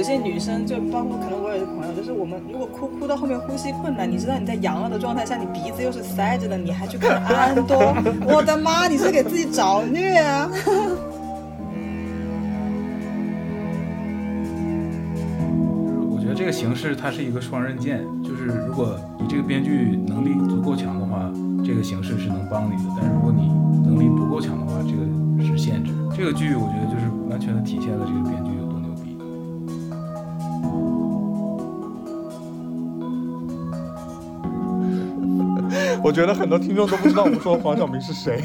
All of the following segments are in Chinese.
有些女生，就包括可能我有些朋友，就是我们如果哭哭到后面呼吸困难，你知道你在阳了的状态下，你鼻子又是塞着的，你还去看安多，我的妈，你是给自己找虐啊！我觉得这个形式它是一个双刃剑，就是如果你这个编剧能力足够强的话，这个形式是能帮你的；但是如果你能力不够强的话，这个是限制。这个剧我觉得就是完全的体现了这个编剧我觉得很多听众都不知道我们说的黄晓明是谁。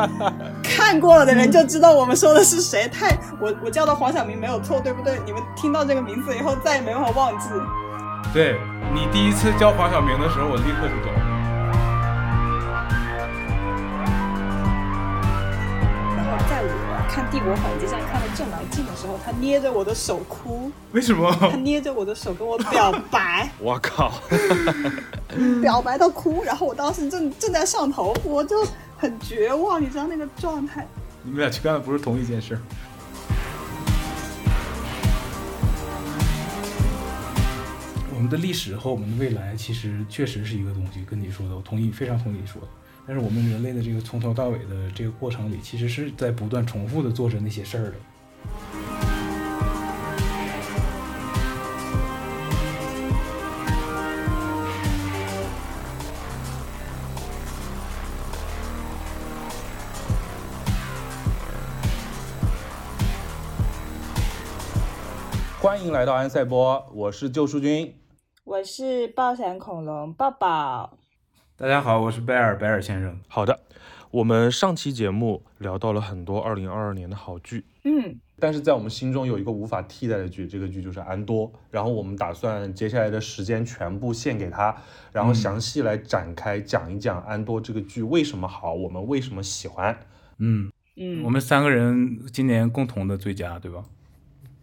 看过了的人就知道我们说的是谁。太我我叫的黄晓明没有错，对不对？你们听到这个名字以后再也没办法忘记。对你第一次叫黄晓明的时候，我立刻就懂。然后在我看《帝国反击战》看到正来劲的时候，他捏着我的手哭，为什么？他捏着我的手跟我表白，我靠！表白到哭，然后我当时正正在上头，我就很绝望，你知道那个状态。你们俩去干的不是同一件事。我们的历史和我们的未来其实确实是一个东西，跟你说的，我同意，非常同意你说的。但是我们人类的这个从头到尾的这个过程里，其实是在不断重复的做着那些事儿的。迎来到安赛波，我是救赎君。我是爆闪恐龙抱抱。大家好，我是贝尔，贝尔先生。好的，我们上期节目聊到了很多二零二二年的好剧，嗯，但是在我们心中有一个无法替代的剧，这个剧就是安多。然后我们打算接下来的时间全部献给他，然后详细来展开讲一讲安多这个剧为什么好，我们为什么喜欢。嗯，嗯，我们三个人今年共同的最佳，对吧？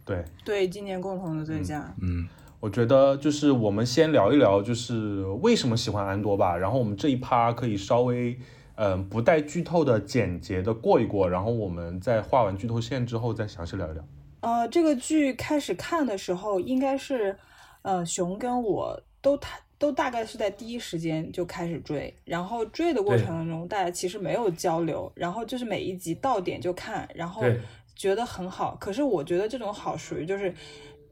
对，对今年共同的最佳。嗯，我觉得就是我们先聊一聊，就是为什么喜欢安多吧。然后我们这一趴可以稍微，嗯、不带剧透的简洁的过一过，然后我们在画完剧透线之后再详细聊一聊。呃，这个剧开始看的时候，应该是，呃，熊跟我都他都大概是在第一时间就开始追，然后追的过程当中，大家其实没有交流，然后就是每一集到点就看，然后对觉得很好。可是我觉得这种好属于就是。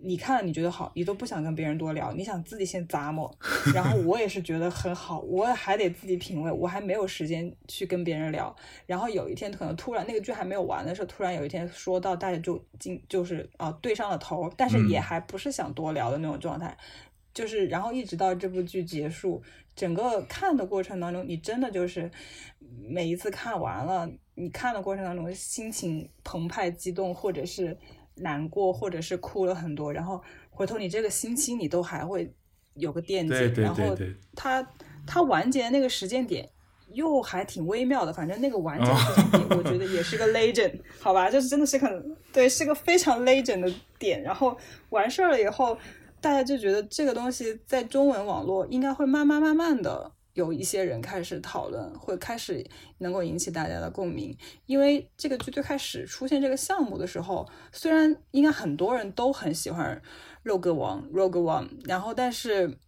你看了你觉得好，你都不想跟别人多聊，你想自己先咂摸。然后我也是觉得很好，我还得自己品味，我还没有时间去跟别人聊。然后有一天可能突然那个剧还没有完的时候，突然有一天说到大家就进就是啊、对上了头，但是也嗯还不是想多聊的那种状态。就是然后一直到这部剧结束，整个看的过程当中，你真的就是每一次看完了，你看的过程当中心情澎湃激动，或者是难过，或者是哭了很多，然后回头你这个星期你都还会有个惦记，对对然后对对，它它完结的那个时间点。又还挺微妙的，反正那个完结的时间点，我觉得也是个 legend，好吧，就是真的是很对，是个非常 legend 的点。然后完事儿了以后，大家就觉得这个东西在中文网络应该会慢慢慢慢的有一些人开始讨论，会开始能够引起大家的共鸣。因为这个剧最开始出现这个项目的时候，虽然应该很多人都很喜欢肉鸽王 Rogue One，然后但是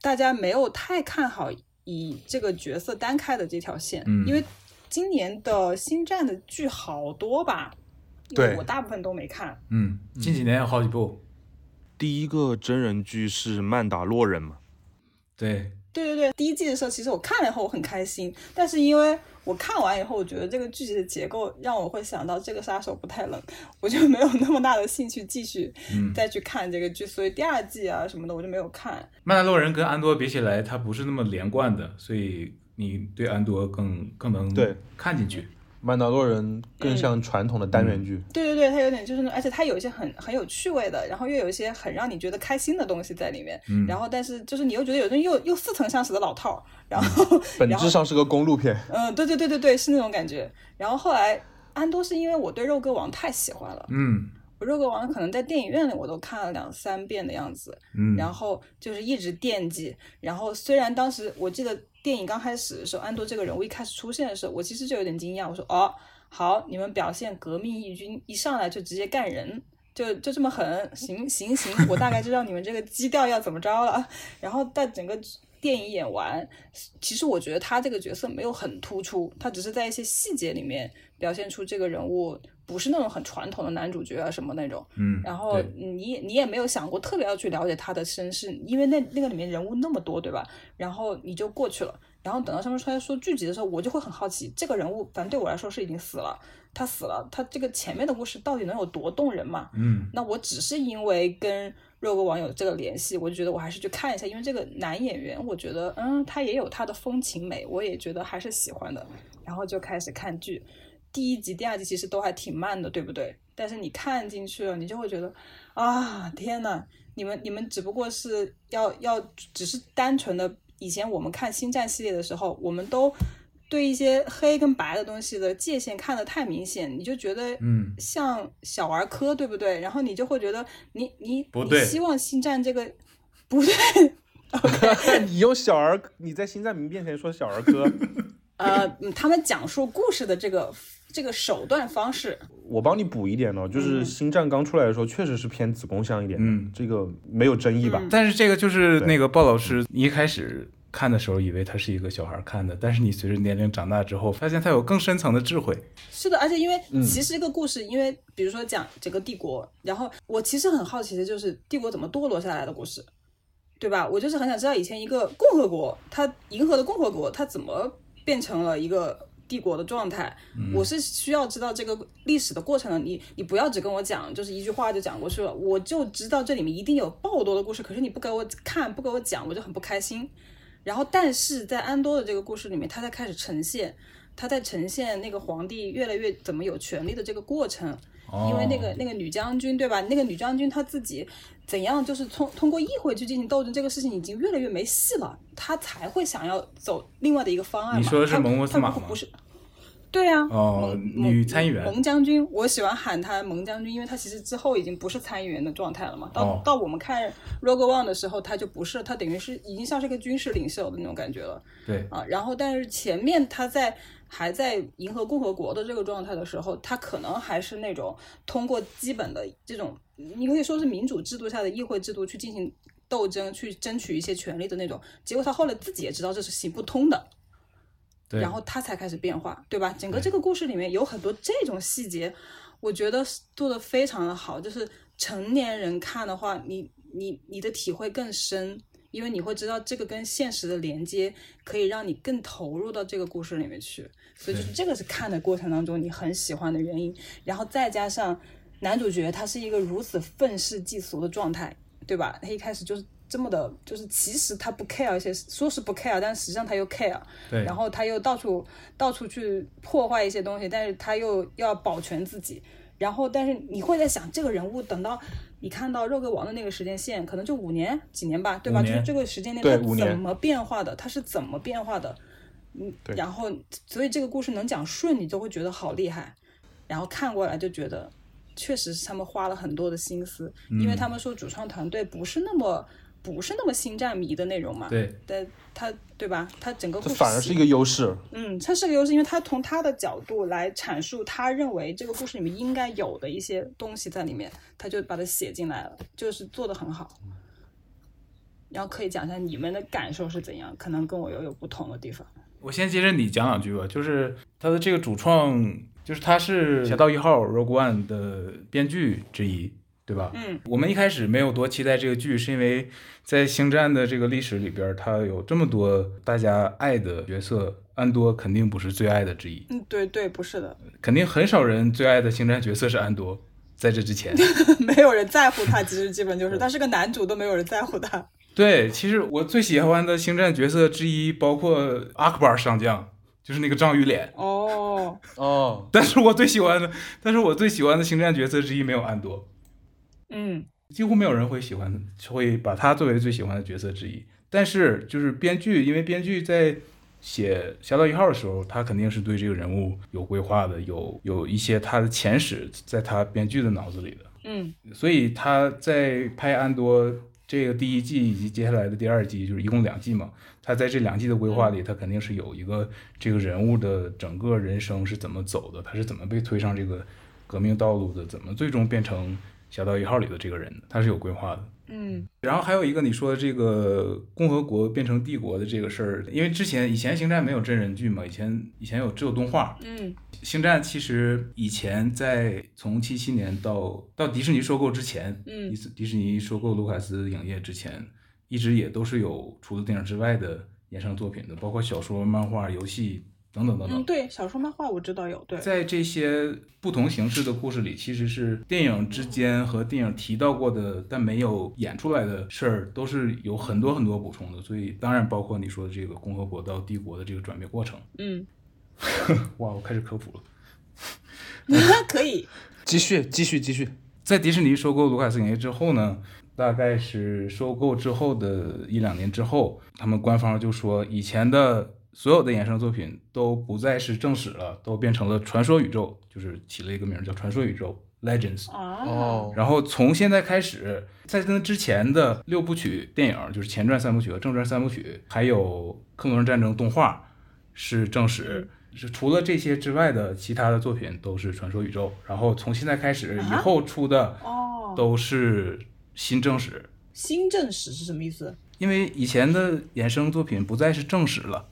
大家没有太看好以这个角色单开的这条线，嗯因为今年的星战的剧好多吧。因为对我大部分都没看，嗯，近几年有好几部，第一个真人剧是《曼达洛人》嘛？对，对对对，第一季的时候，其实我看了以后我很开心，但是因为我看完以后，我觉得这个剧集的结构让我会想到这个杀手不太冷，我就没有那么大的兴趣继续嗯，再去看这个剧，所以第二季啊什么的我就没有看。曼达洛人跟安多比起来，它不是那么连贯的，所以你对安多更更能对看进去。曼达洛人更像传统的单元剧。对对对，它有点就是那，而且它有一些很很有趣味的，然后又有一些很让你觉得开心的东西在里面，嗯然后但是就是你又觉得有种又又似曾相识的老套，然后 本质上是个公路片。嗯，对对对对对，是那种感觉。然后后来安多是因为我对肉鸽王太喜欢了，嗯我肉鸽王可能在电影院里我都看了两三遍的样子，嗯，然后就是一直惦记。然后虽然当时我记得电影刚开始的时候，安多这个人物一开始出现的时候，我其实就有点惊讶，我说哦，好，你们表现革命义军，一上来就直接干人。就就这么狠，行行行，我大概知道你们这个基调要怎么着了。然后在整个电影演完，其实我觉得他这个角色没有很突出，他只是在一些细节里面表现出这个人物不是那种很传统的男主角啊什么那种。嗯，然后你也你也没有想过特别要去了解他的身世，因为那那个里面人物那么多，对吧？然后你就过去了。然后等到上面出来说剧集的时候，我就会很好奇，这个人物反正对我来说是已经死了，他死了，他这个前面的故事到底能有多动人嘛？嗯，那我只是因为跟肉鸽网友这个联系，我就觉得我还是去看一下，因为这个男演员，我觉得嗯，他也有他的风情美，我也觉得还是喜欢的，然后就开始看剧。第一集、第二集其实都还挺慢的，对不对？但是你看进去了，你就会觉得啊，天呐，你们你们只不过是要要只是单纯的，以前我们看星战系列的时候，我们都对一些黑跟白的东西的界限看得太明显，你就觉得嗯像小儿科，对不对？然后你就会觉得你你不对你希望星战这个 不对，你用小儿，你在星战迷面前说小儿科，呃，嗯他们讲述故事的这个这个手段方式，我帮你补一点呢，就是嗯星战刚出来的时候，确实是偏子宫向一点，嗯这个没有争议吧？但是这个就是那个鲍老师，你一开始看的时候以为他是一个小孩看的，但是你随着年龄长大之后，发现他有更深层的智慧。是的，而且因为嗯其实这个故事，因为比如说讲整个帝国，然后我其实很好奇的就是帝国怎么堕落下来的故事，对吧？我就是很想知道以前一个共和国，它银河的共和国，它怎么变成了一个帝国的状态？我是需要知道这个历史的过程的。你你不要只跟我讲，就是一句话就讲过去了，我就知道这里面一定有爆多的故事，可是你不给我看，不给我讲，我就很不开心。然后，但是在安多的这个故事里面，他在开始呈现，他在呈现那个皇帝越来越怎么有权力的这个过程。因为那个那个女将军对吧？那个女将军她自己怎样就是通通过议会去进行斗争，这个事情已经越来越没戏了，她才会想要走另外的一个方案嘛。你说的是她蒙莫斯马吗不不是。对啊，哦女参议员蒙将军，我喜欢喊她蒙将军，因为她其实之后已经不是参议员的状态了嘛。到、哦到我们看 Rogue One 的时候，她就不是，她等于是已经像是个军事领袖的那种感觉了。对，啊，然后但是前面他在还在银河共和国的这个状态的时候，他可能还是那种通过基本的这种，你可以说是民主制度下的议会制度去进行斗争，去争取一些权利的那种。结果他后来自己也知道这是行不通的，对，然后他才开始变化，对吧？整个这个故事里面有很多这种细节，我觉得做的非常的好。就是成年人看的话，你你你的体会更深，因为你会知道这个跟现实的连接，可以让你更投入到这个故事里面去。所以就是这个是看的过程当中你很喜欢的原因。然后再加上男主角他是一个如此愤世嫉俗的状态，对吧？他一开始就是。这么的，就是其实他不 care 一些，说是不 care，但实际上他又 care，对，然后他又到处到处去破坏一些东西，但是他又要保全自己。然后，但是你会在想，这个人物等到你看到肉鸽王的那个时间线，可能就五年、几年吧，对吧？就是这个时间内他对五年怎么变化的，它是怎么变化的？嗯，然后所以这个故事能讲顺，你就会觉得好厉害。然后看过来就觉得，确实是他们花了很多的心思，因为他们说主创团队不是那么不是那么星战迷的内容嘛。对，但他对吧？他整个故事反而是一个优势。嗯，它是个优势，因为他从他的角度来阐述他认为这个故事里面应该有的一些东西在里面，他就把它写进来了，就是做的很好。然后可以讲一下你们的感受是怎样，可能跟我又有不同的地方。我先接着你讲两句吧，就是他的这个主创，就是他是《侠盗一号》Rogue One 的编剧之一，对吧？嗯，我们一开始没有多期待这个剧，是因为在星战的这个历史里边，它有这么多大家爱的角色，安多肯定不是最爱的之一，嗯，对对，不是的，肯定很少人最爱的星战角色是安多。在这之前，没有人在乎他，其实基本就是 他是个男主，都没有人在乎他。对，其实我最喜欢的星战角色之一包括阿克巴尔上将，就是那个章鱼脸。哦，哦，但是我最喜欢的，但是我最喜欢的星战角色之一没有安多，嗯几乎没有人会喜欢，会把他作为最喜欢的角色之一。但是就是编剧，因为编剧在写《侠盗一号》的时候，他肯定是对这个人物有规划的，有有一些他的前史在他编剧的脑子里的。嗯所以他在拍安多这个第一季以及接下来的第二季，就是一共两季嘛。他在这两季的规划里，他肯定是有一个这个人物的整个人生是怎么走的，他是怎么被推上这个革命道路的，怎么最终变成侠盗一号里的这个人，他是有规划的。嗯然后还有一个你说的这个共和国变成帝国的这个事儿，因为之前以前星战没有真人剧嘛，以前以前有只有动画。嗯星战其实以前在从七七年到到迪士尼收购之前，嗯迪士迪士尼收购卢卡斯影业之前，一直也都是有除了电影之外的衍生作品的，包括小说、漫画、游戏等等等等。嗯，对，小说漫画我知道有，对，在这些不同形式的故事里，其实是电影之间和电影提到过的但没有演出来的事儿，都是有很多很多补充的。所以当然包括你说的这个共和国到帝国的这个转变过程。嗯，哇，我开始科普了。可以，继续继续继续，在迪士尼收购卢卡斯影业之后呢，大概是收购之后的一两年之后，他们官方就说以前的所有的衍生作品都不再是正史了，都变成了传说宇宙，就是起了一个名儿叫传说宇宙 Legends。啊，哦，然后从现在开始，在跟之前的六部曲电影，就是前传三部曲和正传三部曲，还有克隆人战争动画是正史。是除了这些之外的其他的作品都是传说宇宙，然后从现在开始以后出的哦，都是新正史，新正史是什么意思？因为以前的衍生作品不再是正史了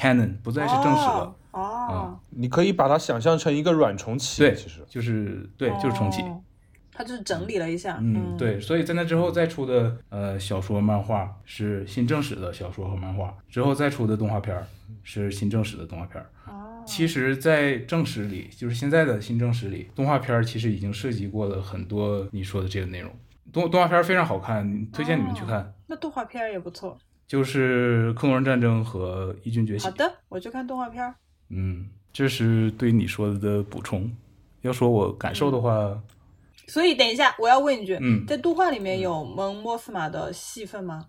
，canon 不再是正史了，哦，哦。你可以把它想象成一个软重启，对其实。就是对就是重启。哦。他就是整理了一下，嗯，，对，所以在那之后再出的呃小说、漫画是新正史的小说和漫画，之后再出的动画片儿是新正史的动画片儿。哦，其实，在正史里，就是现在的新正史里，动画片儿其实已经涉及过了很多你说的这个内容。动动画片儿非常好看，推荐你们去看，那动画片儿也不错。就是《克隆人战争》和《义军崛起。好》。的，我去看动画片儿。嗯，这是对你说的的补充。要说我感受的话，所以等一下，我要问一句，嗯。在动画里面有蒙莫斯马的戏份吗？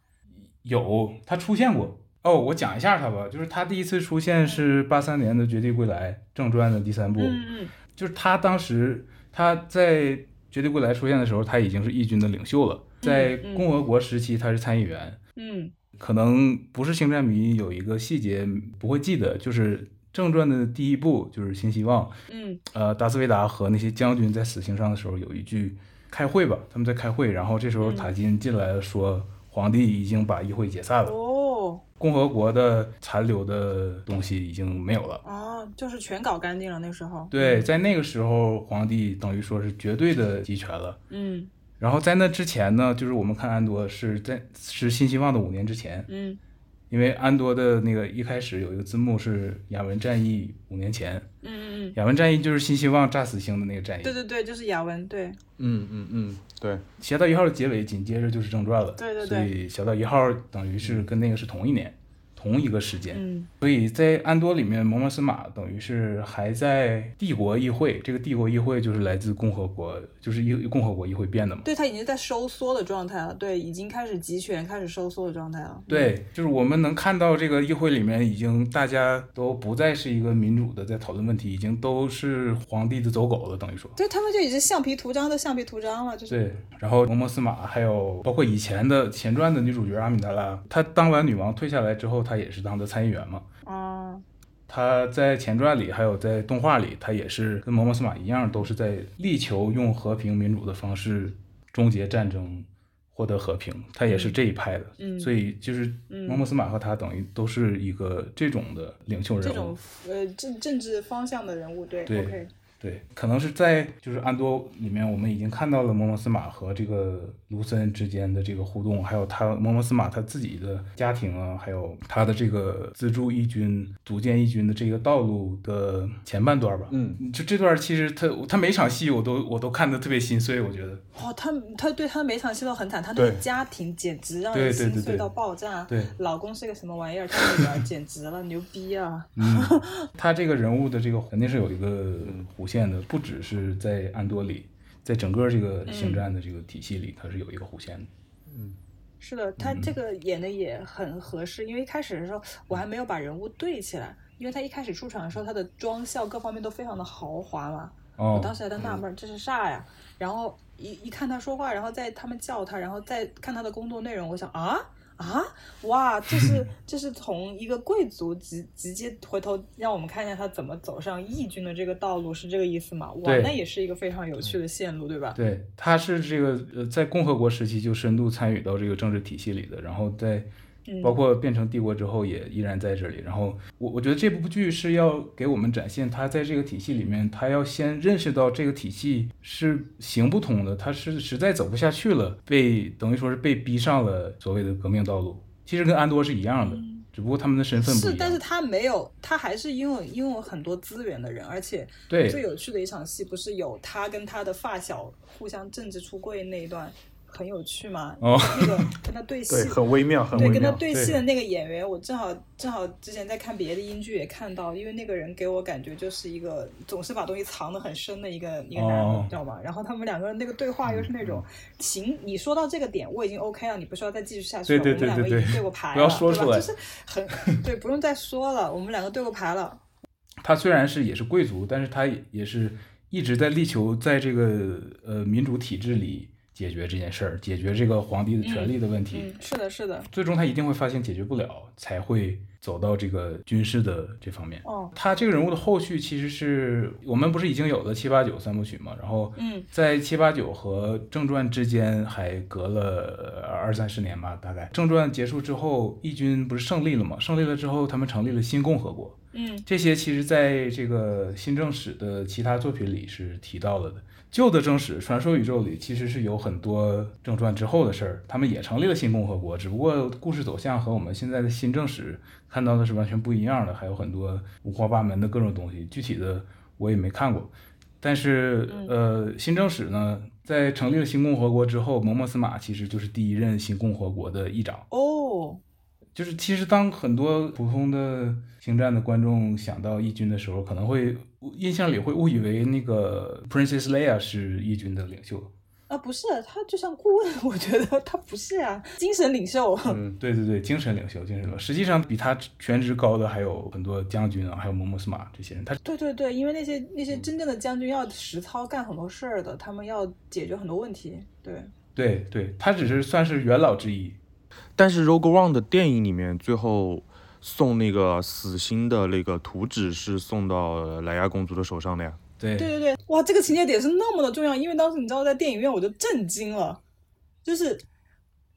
有他出现过。哦，我讲一下他吧，就是他第一次出现是八三年的《绝地归来》正传的第三部，嗯嗯就是他当时他在《绝地归来》出现的时候，他已经是义军的领袖了，在嗯。共和国时期他是参议员，嗯可能不是星战迷有一个细节不会记得，就是正传的第一部就是新希望，嗯呃，达斯维达和那些将军在死刑上的时候有一句开会吧，他们在开会，然后这时候塔金进来了说。皇帝已经把议会解散嗯，了，哦共和国的残留的东西已经没有了。哦，就是全搞干净了那时候。对，在那个时候，皇帝等于说是绝对的集权了。嗯然后在那之前呢，就是我们看安多是在是新希望的五年之前，嗯。因为安多的那个一开始有一个字幕是雅文战役五年前，嗯嗯嗯，雅文战役就是新希望炸死星的那个战役。对对对，就是雅文，对。嗯嗯嗯，对，侠盗一号的结尾紧接着就是正传了，对对对。所以侠盗一号等于是跟那个是同一年，同一个时间。嗯所以在安多里面，摩摩斯马等于是还在帝国议会，这个帝国议会就是来自共和国，就是议共和国议会变的嘛。对它已经在收缩的状态了，对，已经开始集权，开始收缩的状态了。对，就是我们能看到这个议会里面已经大家都不再是一个民主的在讨论问题，已经都是皇帝的走狗了，等于说。对他们就已经橡皮图章的橡皮图章了，就是对，然后摩摩斯马还有包括以前的前传的女主角阿米达拉，她当完女王退下来之后，她也是当的参议员嘛。啊，她在前传里还有在动画里，他也是跟摩摩斯马一样，都是在力求用和平民主的方式终结战争，获得和平。他也是这一派的，嗯所以就是摩摩斯马和他等于都是一个这种的领袖人物。这种呃政政治方向的人物，对对对，可能是在就是安多里面，我们已经看到了摩摩斯马和这个卢森之间的这个互动，还有他摩摩斯马他自己的家庭啊，还有他的这个资助义军、组建义军的这个道路的前半段吧。嗯，就这段其实他他每场戏我都我都看得特别心碎，我觉得。哦，他他对他每场戏都很惨，他那个对家庭简直让人心碎到爆炸。对老公是个什么玩意儿？他女儿 简直了，牛逼啊！嗯，他这个人物的这个肯定是有一个弧线的，不只是在安多里，在整个这个星战的这个体系里，它是有一个弧线的。嗯是的，他嗯这个演的也很合适，因为一开始的时候我还没有把人物对起来，因为他一开始出场的时候，他的妆效各方面都非常的豪华嘛。哦，我当时还在纳闷儿这是啥呀？然后一一看他说话，然后再他们叫他，然后再看他的工作内容，我想啊啊，哇，这是这是从一个贵族直直接回头让我们看一下他怎么走上义军的这个道路，是这个意思吗？哇，那也是一个非常有趣的线路，对吧？对，他是这个呃，在共和国时期就深度参与到这个政治体系里的，然后在嗯包括变成帝国之后也依然在这里。然后我我觉得这部剧是要给我们展现他在这个体系里面，他要先认识到这个体系是行不通的，他是实在走不下去了，被等于说是被逼上了所谓的革命道路。其实跟安多是一样的，只不过他们的身份不一是，但是他没有，他还是拥有拥有很多资源的人，而且最有趣的一场戏不是有他跟他的发小互相政治出柜那一段很有趣吗？哦那个跟他对戏 对，很微妙，很对，微妙。跟他对戏的那个演员，我正好正好之前在看别的英剧也看到，因为那个人给我感觉就是一个总是把东西藏得很深的一个一个男的，哦你知道吗？然后他们两个人那个对话又是那种，行，你说到这个点我已经 OK 了，你不需要再继续下去了，对对对我们两个已经对对对过牌了，不要说出来对吧就是很对，不用再说了，我们两个对过牌了。他虽然是也是贵族，但是他也也是一直在力求在这个呃民主体制里解决这件事儿，解决这个皇帝的权力的问题。嗯，是的，是的，最终他一定会发现解决不了，才会走到这个军事的这方面。哦，他这个人物的后续其实是我们不是已经有了七八九三部曲嘛，然后嗯在七八九和正传之间还隔了呃二三十年吧，大概。正传结束之后，义军不是胜利了嘛？胜利了之后，他们成立了新共和国。嗯这些其实在这个新正史的其他作品里是提到了的。旧的正史传说宇宙里其实是有很多正传之后的事儿，他们也成立了新共和国，只不过故事走向和我们现在的新正史看到的是完全不一样的，还有很多五花八门的各种东西。具体的我也没看过，但是呃，新正史呢，在成立了新共和国之后，蒙莫斯马其实就是第一任新共和国的议长。哦，就是其实当很多普通的星战的观众想到义军的时候，可能会印象里会误以为那个 Princess Leia 是义军的领袖。啊，不是，他就像顾问，我觉得他不是啊，精神领袖。嗯，对对对，精神领袖，精神领袖。实际上比他全职高的还有很多将军啊，还有蒙莫斯马这些人。他对对对，因为那些那些真正的将军要实操干很多事儿的，他们要解决很多问题。对，对对，他只是算是元老之一。但是 Rogue One 的电影里面，最后送那个死星的那个图纸是送到莱娅公主的手上的呀。对对对对，哇，这个情节点是那么的重要，因为当时你知道在电影院我就震惊了，就是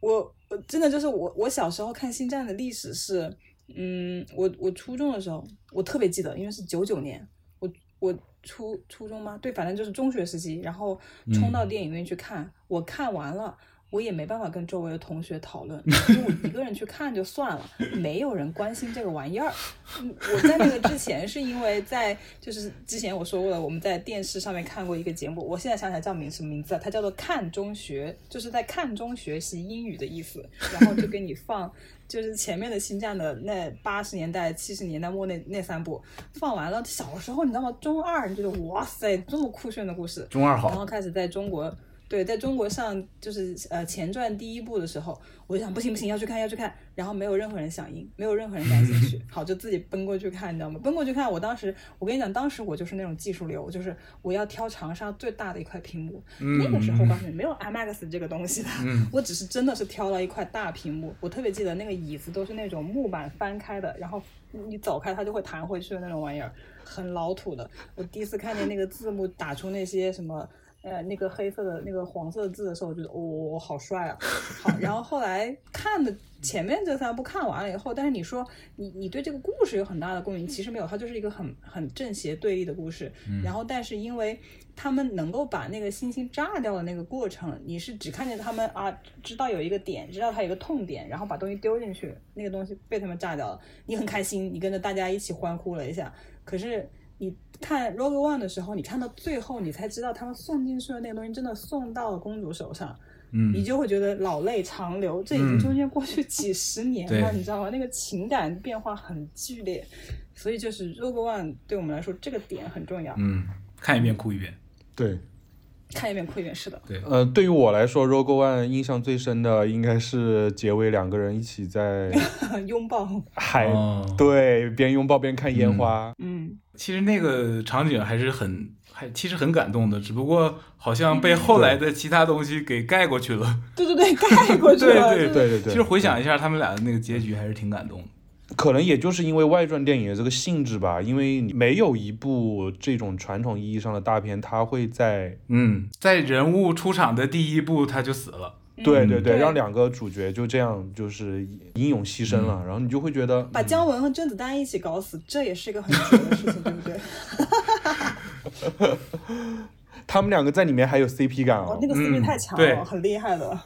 我我真的就是我我小时候看星战的历史是，嗯，我我初中的时候我特别记得，因为是九九年，我我初初中吗？对，反正就是中学时期，然后冲到电影院去看，我看完了。我也没办法跟周围的同学讨论，因为我一个人去看就算了，没有人关心这个玩意儿。嗯我在那个之前是因为在就是之前我说过了，我们在电视上面看过一个节目，我现在想起来叫名什么名字啊？它叫做看中学，就是在看中学习英语的意思。然后就给你放，就是前面的新战的那八十年代、七十年代末那那三部放完了。小时候你知道吗？中二你觉得哇塞，这么酷炫的故事，中二好然后，开始在中国，对，在中国上就是呃前传第一部的时候，我就想不行不行要去看要去看，然后没有任何人响应，没有任何人感兴趣，好就自己奔过去看，你知道吗？奔过去看，我当时我跟你讲，当时我就是那种技术流，就是我要挑长沙最大的一块屏幕，那个时候我告诉你没有 IMAX 这个东西的，我只是真的是挑了一块大屏幕，我特别记得那个椅子都是那种木板翻开的，然后你走开它就会弹回去的那种玩意儿，很老土的。我第一次看见那个字幕打出那些什么。呃，那个黑色的、那个黄色字的时候，我觉得哦，好帅啊！好，然后后来看的前面这三部看完了以后，但是你说你你对这个故事有很大的共鸣，其实没有，它就是一个很很正邪对立的故事。然后，但是因为他们能够把那个星星炸掉的那个过程，你是只看见他们啊，知道有一个点，知道它有一个痛点，然后把东西丢进去，那个东西被他们炸掉了，你很开心，你跟着大家一起欢呼了一下。可是你看 Rogue One 的时候，你看到最后，你才知道他们送进去的那个东西真的送到了公主手上，嗯你就会觉得老泪长流。这已经中间过去几十年了，对你知道吗？那个情感变化很剧烈，所以就是 Rogue One 对我们来说这个点很重要。嗯，看一遍哭一遍。对，看一遍哭一遍，是的，对，呃，对于我来说，Rogue One 印象最深的应该是结尾两个人一起在 拥抱，海，哦。对，边拥抱边看烟花。嗯，其实那个场景还是很还还其实很感动的，只不过好像被后来的其他东西给盖过去了。对对对，盖过去了。对 对对。对对，其实回想一下他们俩的那个结局，还是挺感动的。可能也就是因为外传电影的这个性质吧，因为没有一部这种传统意义上的大片，它会在嗯，在人物出场的第一部他就死了。对对对，对让两个主角就这样就是英勇牺牲了，然后你就会觉得把姜文和甄子丹一起搞死，这也是一个很绝的事情，对不对？他们两个在里面还有 CP 感哦，。哦那个 CP 嗯太强对了，很厉害的。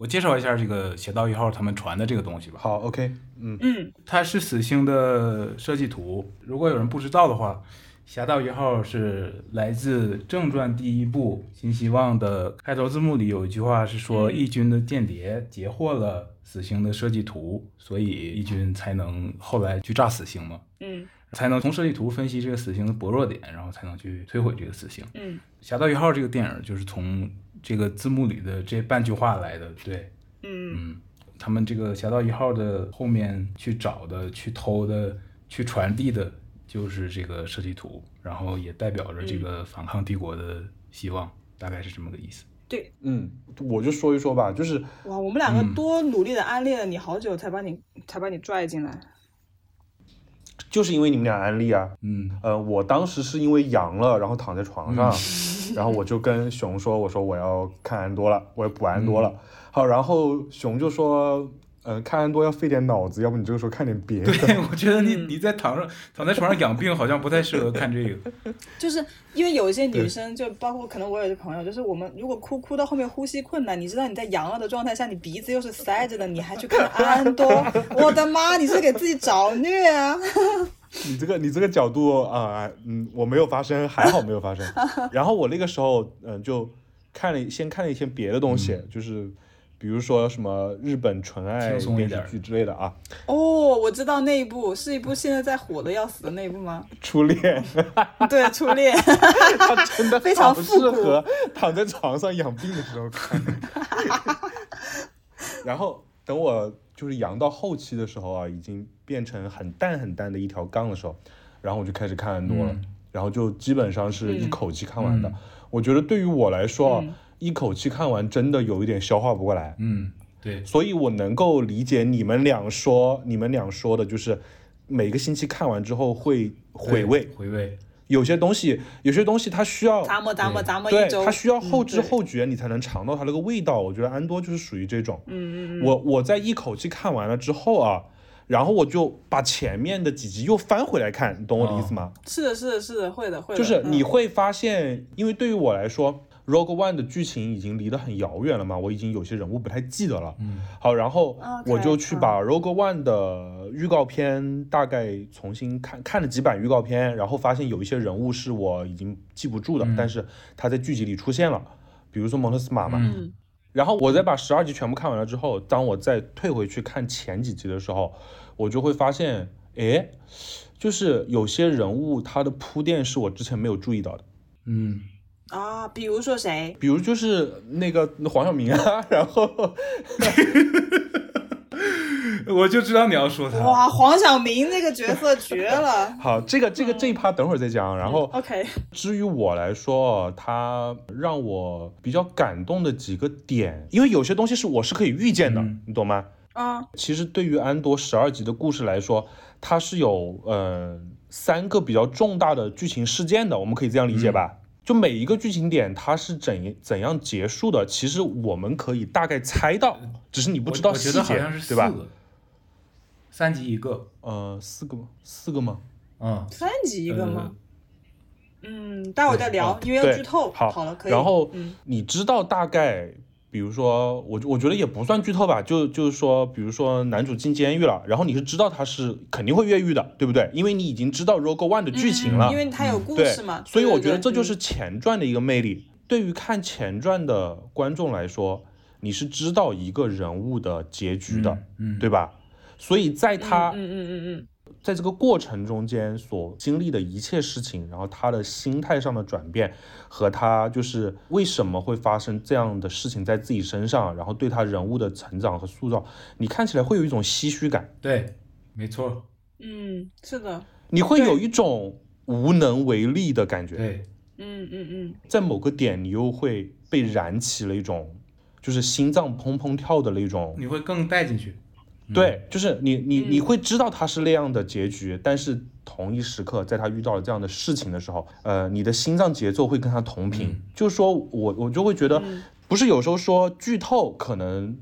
我介绍一下这个邪道一号他们传的这个东西吧。好，OK，嗯嗯它是死星的设计图。如果有人不知道的话，侠盗一号是来自正传第一部《新希望》的开头字幕里有一句话是说，嗯义军的间谍截获了死星的设计图，所以义军才能后来去炸死星嘛，嗯才能从设计图分析这个死星的薄弱点，然后才能去摧毁这个死星。嗯侠盗一号这个电影就是从这个字幕里的这半句话来的，对，嗯。嗯，他们这个侠盗一号的后面去找的、去偷的、去传递的，就是这个设计图，然后也代表着这个反抗帝国的希望，大概是这么个意思。对，嗯，我就说一说吧，就是哇，我们两个嗯。多努力的安利了你好久，才把你才把你拽进来。就是因为你们俩安利啊，嗯。呃，我当时是因为阳了，然后躺在床上，然后我就跟熊说，我说我要看安多了，我要补安多了。好，然后熊就说，呃，看安多要费点脑子，要不你这个时候看点别的。对，我觉得你嗯你在躺上躺在床上养病，好像不太适合看这个。就是因为有一些女生，就包括可能我有一个朋友，就是我们如果哭哭到后面呼吸困难，你知道你在阳了的状态下，你鼻子又是塞着的，你还去看安多，我的妈，你是给自己找虐啊！你这个你这个角度啊、嗯，我没有发生，还好没有发生。然后我那个时候，嗯、就看了先看了一些别的东西，就是比如说什么日本纯爱电视剧之类的啊，哦，我知道那一部是一部现在在火的要死的那一部吗？初恋，对，初恋。它真的非常适合躺在床上养病的时候看。然后等我就是阳到后期的时候啊，已经变成很淡很淡的一条杠的时候，然后我就开始看很多了，嗯。然后就基本上是一口气看完的。嗯。我觉得对于我来说啊，嗯一口气看完真的有一点消化不过来，嗯，对，所以我能够理解你们俩说你们俩说的，就是每个星期看完之后会回味，回味。有些东西有些东西它需要咂摸咂摸咂摸对一周，它需要后知后觉，你才能尝到它那个味道。我觉得安多就是属于这种。嗯嗯嗯，我我在一口气看完了之后啊，然后我就把前面的几集又翻回来看，你懂我的意思吗？是的，是的，是的，会的，会的。就是你嗯会发现，因为对于我来说。Rogue One 的剧情已经离得很遥远了嘛，我已经有些人物不太记得了。嗯，好，然后我就去把 Rogue One 的预告片大概重新看看了几版预告片，然后发现有一些人物是我已经记不住的，嗯但是他在剧集里出现了，比如说蒙特斯马嘛。然后我再把十二集全部看完了之后，当我再退回去看前几集的时候，我就会发现，哎，就是有些人物他的铺垫是我之前没有注意到的。嗯，啊，比如说谁？比如就是那个黄晓明啊，然后 我就知道你要说他。哇，黄晓明那个角色绝了。好，这个这个这一趴等会儿再讲。然后 OK，至于我来说，他让我比较感动的几个点，因为有些东西是我是可以预见的，嗯你懂吗？啊，其实对于安多十二集的故事来说，它是有呃三个比较重大的剧情事件的，我们可以这样理解吧？就每一个剧情点它是怎怎样结束的，其实我们可以大概猜到，只是你不知道我细节觉得好像是，四对吧？个，三集一个。呃，四个吗？四个吗？嗯，三集一个吗呃？嗯，待会儿再聊，因为要剧透。好了，可以。然后嗯你知道大概，比如说我我觉得也不算剧透吧，就就是说，比如说男主进监狱了，然后你是知道他是肯定会越狱的，对不对？因为你已经知道 Rogue One 的剧情了，嗯因为它有故对事嘛。所以我觉得这就。是前传的一个魅力。对于看前传的观众来说，你是知道一个人物的结局的，嗯，对吧？所以在嗯他嗯嗯嗯嗯在这个过程中间所经历的一切事情，然后他的心态上的转变，和他就是为什么会发生这样的事情在自己身上，然后对他人物的成长和塑造，你看起来会有一种唏嘘感，对，没错，嗯嗯，是的。你会有一种无能为力的感觉。对，嗯嗯嗯，在某个点你又会被燃起了一种，就是心脏砰砰跳的那种。你会更带进去。对，就是你你嗯。你会知道他是那样的结局，但是同一时刻，在他遇到了这样的事情的时候，呃，你的心脏节奏会跟他同频。嗯。就是说我我就会觉得，嗯。不是有时候说剧透可能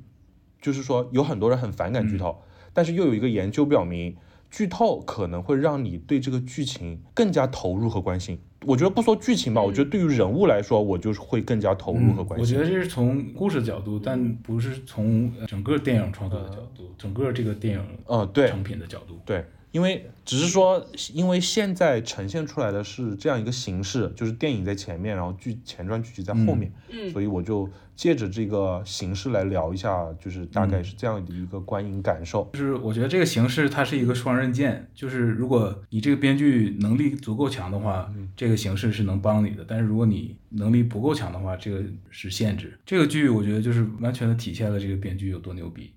就是说有很多人很反感剧透，但是又有一个研究表明，剧透可能会让你对这个剧情更加投入和关心。我觉得不说剧情吧，我觉得对于人物来说，我就是会更加投入和关心。嗯我觉得这是从故事角度，但不是从呃整个电影创作的角度，整个这个电影呃，对，成品的角度。对，因为只是说，因为现在呈现出来的是这样一个形式，就是电影在前面，然后剧前传剧集在后面，嗯所以我就借着这个形式来聊一下，就是大嗯概是这样的一个观影感受。就是我觉得这个形式它是一个双刃剑，就是如果你这个编剧能力足够强的话，这个形式是能帮你的；但是如果你能力不够强的话，这个是限制。这个剧我觉得就是完全的体现了这个编剧有多牛逼。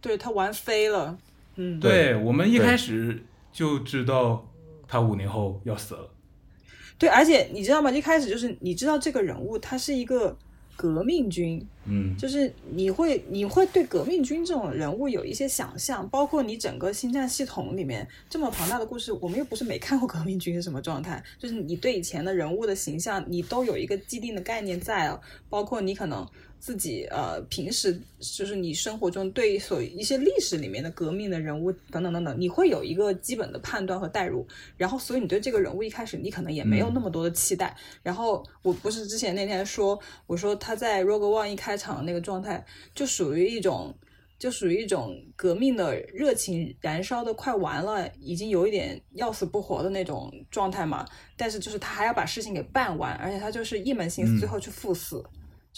对他玩飞了，嗯，对我们一开始就知道他五年后要死了。对，而且你知道吗？一开始就是你知道这个人物他是一个革命军，嗯，就是你会你会对革命军这种人物有一些想象，包括你整个星战系统里面这么庞大的故事，我们又不是没看过 革命军是什么状态，就是你对以前的人物的形象，你都有一个既定的概念在啊，包括你可能自己呃平时就是你生活中对所一些历史里面的革命的人物等等等等，你会有一个基本的判断和代入，然后所以你对这个人物一开始你可能也没有那么多的期待，然后我不是之前那天说，我说他在 Rogue One 一开场那个状态，就属于一种，就属于一种革命的热情燃烧的快完了，已经有一点要死不活的那种状态嘛。但是就是他还要把事情给办完，而且他就是一门心思嗯最后去赴死。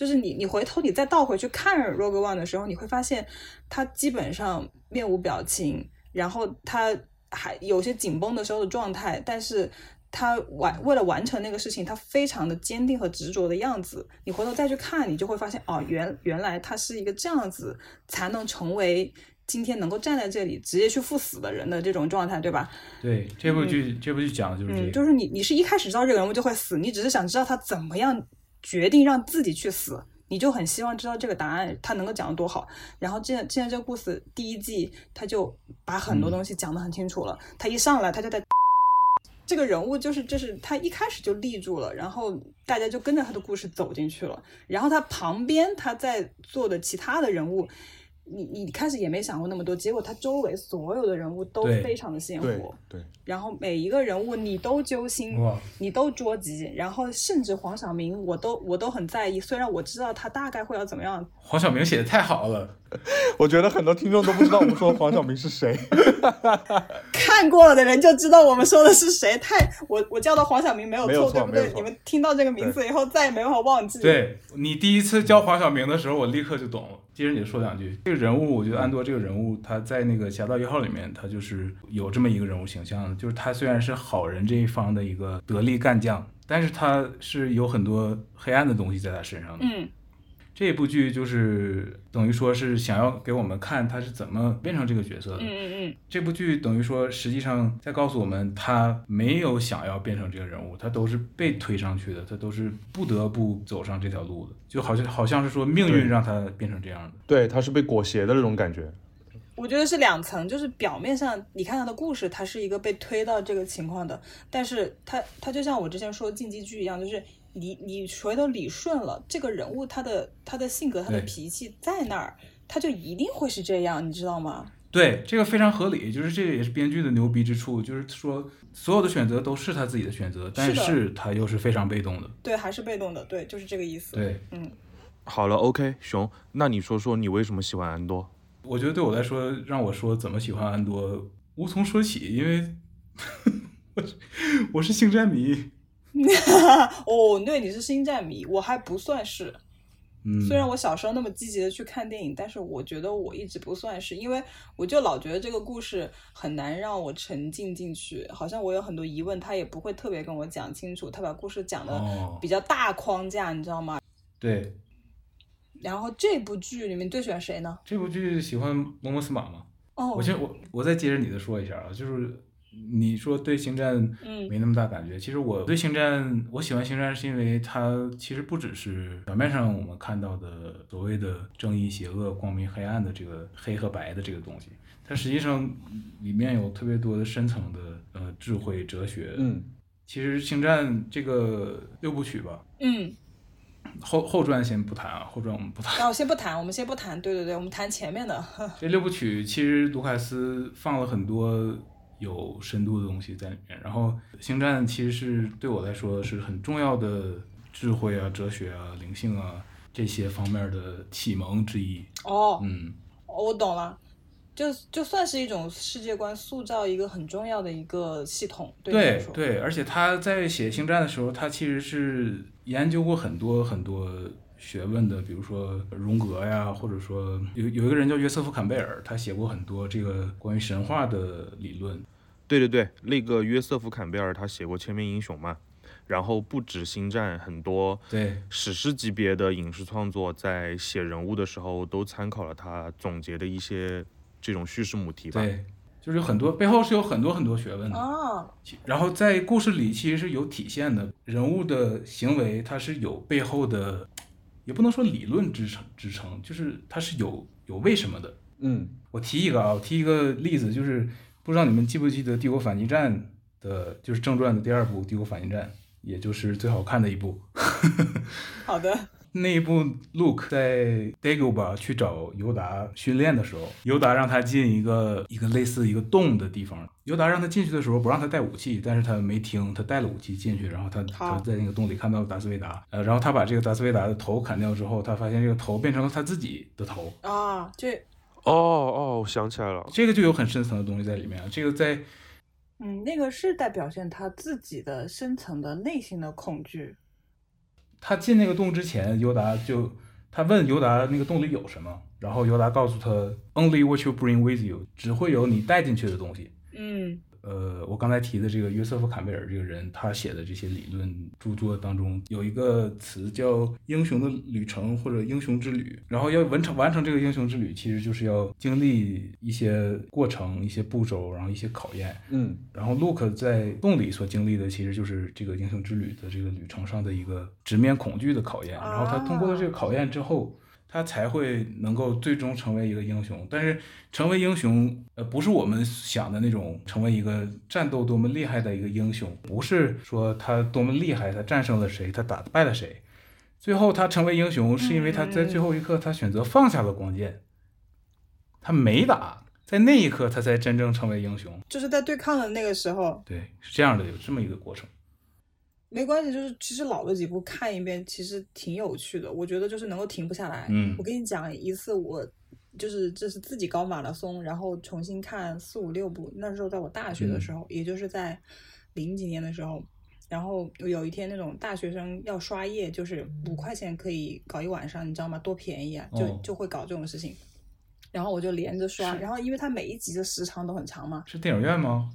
就是你，你回头你再倒回去看 Rogue One 的时候，你会发现他基本上面无表情，然后他还有些紧绷的时候的状态，但是他完为了完成那个事情，他非常的坚定和执着的样子。你回头再去看，你就会发现，哦，原原来他是一个这样子才能成为今天能够站在这里直接去赴死的人的这种状态，对吧？对，这部剧、这部剧讲的就是这嗯，就是你你是一开始知道这个人物就会死，你只是想知道他怎么样决定让自己去死。你就很希望知道这个答案，他能够讲得多好。然后现在现在这个故事第一季，他就把很多东西讲得很清楚了。他一上来他就在这个人物就是就是他一开始就立住了，然后大家就跟着他的故事走进去了。然后他旁边他在做的其他的人物，你你开始也没想过那么多，结果他周围所有的人物都非常的鲜对活。对，然后每一个人物你都揪心，你都捉急，然后甚至黄晓明我都我都很在意，虽然我知道他大概会要怎么样，黄晓明写的太好了，我觉得很多听众都不知道我们说黄晓明是谁。看过了的人就知道我们说的是谁。太我我叫到黄晓明没有错对不没有错？对你们听到这个名字以后再也没办法忘记。，对你第一次叫黄晓明的时候，我立刻就懂了。接着你说两句，这个人物，我觉得安多这个人物，他在那个《侠盗一号》里面，他就是有这么一个人物形象，就是他虽然是好人这一方的一个得力干将，但是他是有很多黑暗的东西在他身上的。嗯这部剧就是等于说是想要给我们看他是怎么变成这个角色的。嗯嗯嗯，这部剧等于说，实际上在告诉我们，他没有想要变成这个人物，他都是被推上去的，他都是不得不走上这条路的，就好像好像是说命运让他变成这样的。对，他是被裹挟的那种感觉。我觉得是两层，就是表面上你看他的故事，他是一个被推到这个情况的，但是他他就像我之前说的竞技剧一样，就是你你回头理顺了这个人物他的他的性格他的脾气在那儿，他就一定会是这样，你知道吗？对，这个非常合理，就是这也是编剧的牛逼之处，就是说所有的选择都是他自己的选择，但是他又是非常被动的。对，还是被动的，对，就是这个意思。，对，嗯，好了，OK，熊，那你说说你为什么喜欢安多？我觉得对我来说，让我说怎么喜欢安多，无从说起，因为 我是我是星战迷。哦，对，你是星战迷，我还不算是。嗯，虽然我小时候那么积极的去看电影，但是我觉得我一直不算是，因为我就老觉得这个故事很难让我沉浸进去，好像我有很多疑问，他也不会特别跟我讲清楚，他把故事讲的哦比较大框架，你知道吗？对然后这部剧里面最喜欢谁呢？这部剧喜欢摩摩斯马吗？哦，我先我我再接着你的说一下啊，就是你说对星战嗯没那么大感觉，其实我对星战，我喜欢星战是因为它其实不只是表面上我们看到的所谓的正义、邪恶、光明、黑暗的这个黑和白的这个东西，它实际上里面有特别多的深层的呃智慧、哲学。嗯，其实星战这个六部曲吧，嗯，后后传先不谈啊，后传我们不谈。那我先不谈，我们先不谈，对对对，我们谈前面的。这六部曲其实卢卡斯放了很多有深度的东西在里面，然后《星战》其实是对我来说是很重要的智慧啊、哲学啊、灵性啊这些方面的启蒙之一。哦，嗯，我懂了，就就算是一种世界观塑造一个很重要的一个系统，对对，而且他在写《星战》的时候，他其实是研究过很多很多学问的，比如说荣格呀，或者说有有一个人叫约瑟夫·坎贝尔，他写过很多这个关于神话的理论。对对对，那个约瑟夫·坎贝尔他写过《千面英雄》嘛，然后不止《星战》，很多对，史诗级别的影视创作在写人物的时候都参考了他总结的一些这种叙事母题吧。对，就是有很多背后是有很多很多学问的，啊，然后在故事里其实是有体现的，人物的行为它是有背后的，也不能说理论支撑支撑，就是它是有有为什么的。嗯，我提一个啊，我提一个例子，就是不知道你们记不记得《帝国反击战》的，就是正传的第二部《帝国反击战》，也就是最好看的一部。好的，那一部，Luke 在 Dagobah 去找尤达训练的时候，尤达让他进一个一个类似一个洞的地方。尤达让他进去的时候不让他带武器，但是他没听，他带了武器进去，然后他好他在那个洞里看到达斯维达，呃，然后他把这个达斯维达的头砍掉之后，他发现这个头变成了他自己的头，啊，就哦哦，我想起来了，这个就有很深层的东西在里面。这个在嗯，那个是在表现他自己的深层的内心的恐惧。他进那个洞之前，尤达就他问尤达那个洞里有什么，然后尤达告诉他，Only what you bring with you，只会有你带进去的东西。嗯呃，我刚才提的这个约瑟夫·坎贝尔这个人，他写的这些理论著作当中有一个词叫“英雄的旅程”或者“英雄之旅”，然后要完成完成这个英雄之旅，其实就是要经历一些过程、一些步骤，然后一些考验。嗯然后 Luke 在洞里所经历的，其实就是这个英雄之旅的这个旅程上的一个直面恐惧的考验。然后他通过了这个考验之后，他才会能够最终成为一个英雄。但是成为英雄，呃，不是我们想的那种成为一个战斗多么厉害的一个英雄，不是说他多么厉害，他战胜了谁，他打败了谁。最后他成为英雄，是因为他在最后一刻他选择放下了光剑，他没打，在那一刻他才真正成为英雄。就是在对抗的那个时候，对，是这样的，有这么一个过程。没关系，就是其实老的几部看一遍，其实挺有趣的。我觉得就是能够停不下来。嗯我跟你讲一次，我就是这是自己搞马拉松，然后重新看四五六部。那时候在我大学的时候，也就是在零几年的时候，然后有一天那种大学生要刷夜，就是五块钱可以搞一晚上，你知道吗？多便宜啊！就、哦就会搞这种事情。然后我就连着刷，然后因为它每一集的时长都很长嘛，是电影院吗？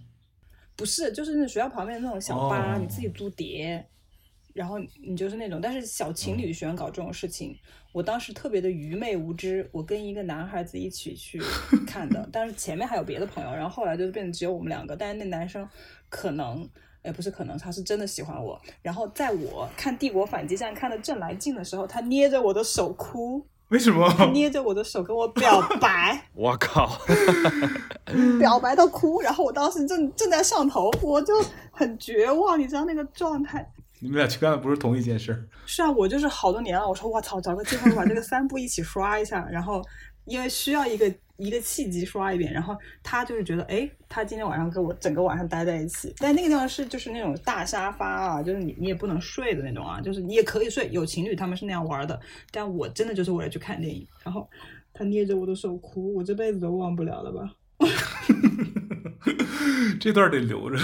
不是，就是那学校旁边那种小吧，哦你自己租碟，然后你就是那种，但是小情侣喜欢搞这种事情。我当时特别的愚昧无知，我跟一个男孩子一起去 看的，但是前面还有别的朋友，然后后来就变成只有我们两个，但是那男生可能。哎，不是可能，他是真的喜欢我。然后在我看《帝国反击战》看的正来劲的时候，他捏着我的手哭，为什么？他捏着我的手跟我表白。我靠，表白到哭，然后我当时正正在上头，我就很绝望，你知道那个状态。你们俩去干的不是同一件事儿。是啊，我就是好多年了，我说我操，找个机会把这个三部一起刷一下，然后因为需要一个一个契机刷一遍，然后他就是觉得，哎，他今天晚上跟我整个晚上待在一起，但那个地方是就是那种大沙发啊，就是你你也不能睡的那种啊，就是你也可以睡，有情侣他们是那样玩的，但我真的就是为了去看电影，然后他捏着我的手哭，我这辈子都忘不了了吧。这段得留着，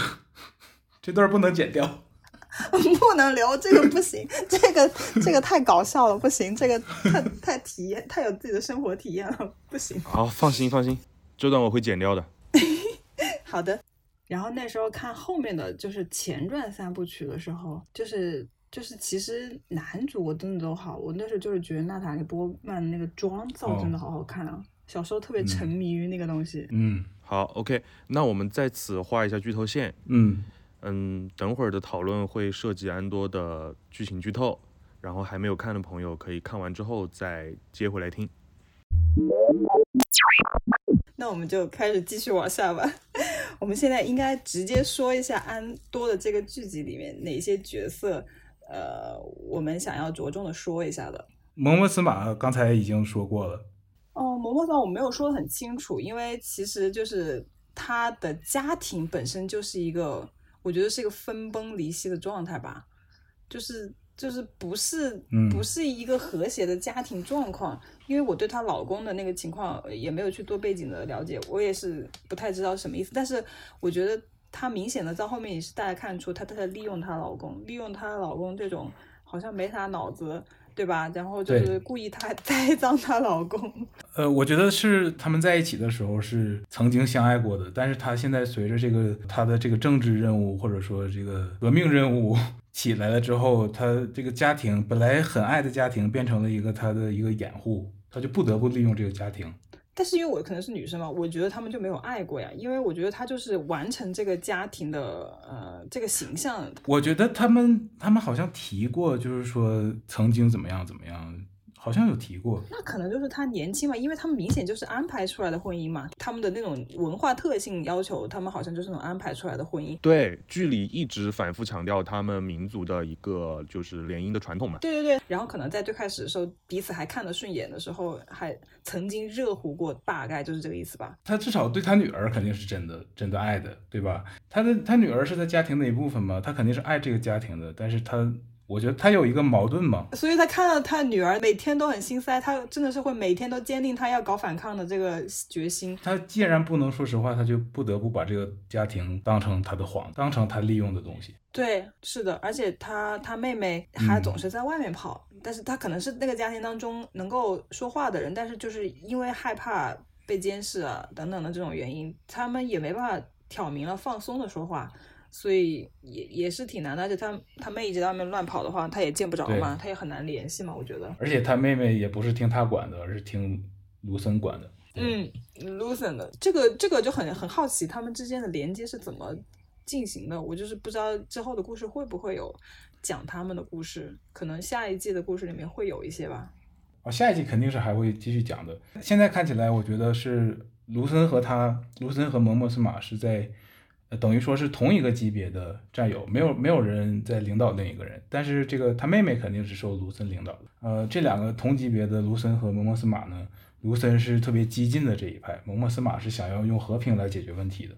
这段不能剪掉。不能留，这个不行，这个这个太搞笑了，不行，这个太太体验，太有自己的生活体验了，不行。好，放心放心，这段我会剪掉的。好的，然后那时候看后面的就是前传三部曲的时候，就是就是其实男主我真的都好，我那时候就是觉得娜塔莉波曼那个妆造真的好好看啊，小时候特别沉迷于那个东西。嗯，好，OK，那我们在此画一下剧透线。嗯，嗯，等会儿的讨论会涉及安多的剧情剧透，然后还没有看的朋友可以看完之后再接回来听。那我们就开始继续往下吧。我们现在应该直接说一下安多的这个剧集里面哪些角色，呃，我们想要着重的说一下的。蒙莫斯马刚才已经说过了。哦，蒙莫斯马我没有说的很清楚，因为其实就是他的家庭本身就是一个，我觉得是一个分崩离析的状态吧，就是就是不是嗯不是一个和谐的家庭状况。因为我对她老公的那个情况也没有去做背景的了解，我也是不太知道什么意思。但是我觉得她明显的在后面也是大家看出她她在利用她老公，利用她老公这种好像没啥脑子。对吧？然后就是故意她 栽赃她老公，呃，我觉得是他们在一起的时候是曾经相爱过的，但是她现在随着这个她的这个政治任务或者说这个革命任务 起来了之后，她这个家庭本来很爱的家庭变成了一个她的一个掩护，她就不得不利用这个家庭。但是因为我可能是女生嘛，我觉得他们就没有爱过呀，因为我觉得他就是完成这个家庭的呃这个形象，我觉得他们他们好像提过，就是说曾经怎么样怎么样，好像有提过。那可能就是他年轻嘛，因为他们明显就是安排出来的婚姻嘛，他们的那种文化特性要求，他们好像就是那种安排出来的婚姻。对，剧里一直反复强调他们民族的一个就是联姻的传统嘛。对对对，然后可能在最开始的时候，彼此还看得顺眼的时候，还曾经热乎过，大概就是这个意思吧。他至少对他女儿肯定是真的真的爱的，对吧？他的他女儿是他家庭的一部分嘛，他肯定是爱这个家庭的，但是他我觉得他有一个矛盾嘛，所以他看到他女儿每天都很心塞，他真的是会每天都坚定他要搞反抗的这个决心。他既然不能说实话，他就不得不把这个家庭当成他的谎，当成他利用的东西。对，是的，而且他他妹妹还嗯总是在外面跑，但是他可能是那个家庭当中能够说话的人，但是就是因为害怕被监视啊等等的这种原因，他们也没办法挑明了放松的说话，所以也也是挺难的。而且他他妹一直在外面乱跑的话，他也见不着嘛，他也很难联系嘛，我觉得。而且他妹妹也不是听他管的，而是听卢森管的。嗯 e n 的这个这个就很很好奇，他们之间的连接是怎么进行的？我就是不知道之后的故事会不会有讲他们的故事，可能下一季的故事里面会有一些吧。哦，下一季肯定是还会继续讲的。现在看起来，我觉得是卢森和他，卢森和蒙莫斯马是在，等于说是同一个级别的战友，没有没有人在领导另一个人。但是这个他妹妹肯定是受卢森领导的。呃，这两个同级别的卢森和蒙莫斯马呢，卢森是特别激进的这一派，蒙莫斯马是想要用和平来解决问题的，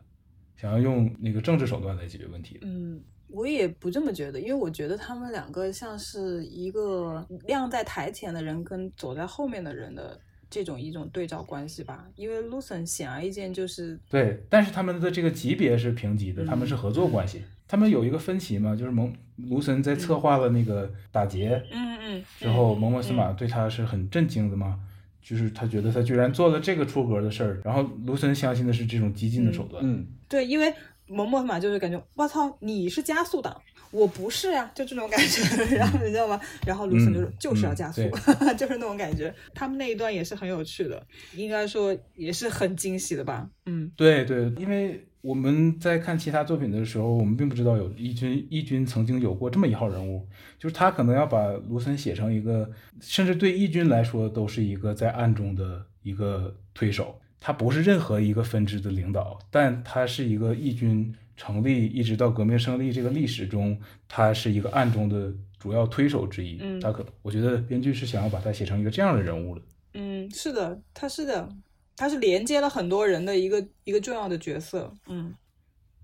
想要用那个政治手段来解决问题的。嗯，我也不这么觉得，因为我觉得他们两个像是一个亮在台前的人跟走在后面的人的这种一种对照关系吧。因为 Lucen 显而易见就是对，但是他们的这个级别是平级的，他们是合作关系。他们有一个分歧嘛，就是蒙卢森在策划了那个打劫嗯嗯之后，蒙莫斯马对他是很震惊的嘛，就是他觉得他居然做了这个出格的事儿，然后卢森相信的是这种激进的手段。嗯，对，因为蒙莫马就是感觉，我操，你是加速党，我不是啊、就这种感觉，然后你知道吗？然后卢森就是、嗯就是要加速，嗯 就是那种感觉。他们那一段也是很有趣的，应该说也是很惊喜的吧？嗯，对对，因为我们在看其他作品的时候，我们并不知道有义军义军曾经有过这么一号人物，就是他可能要把卢森写成一个，甚至对义军来说都是一个在暗中的一个推手。他不是任何一个分支的领导，但他是一个义军成立一直到革命胜利这个历史中，他是一个暗中的主要推手之一。嗯他可我觉得编剧是想要把他写成一个这样的人物的。嗯，是的，他是的，他是连接了很多人的一个一个重要的角色。嗯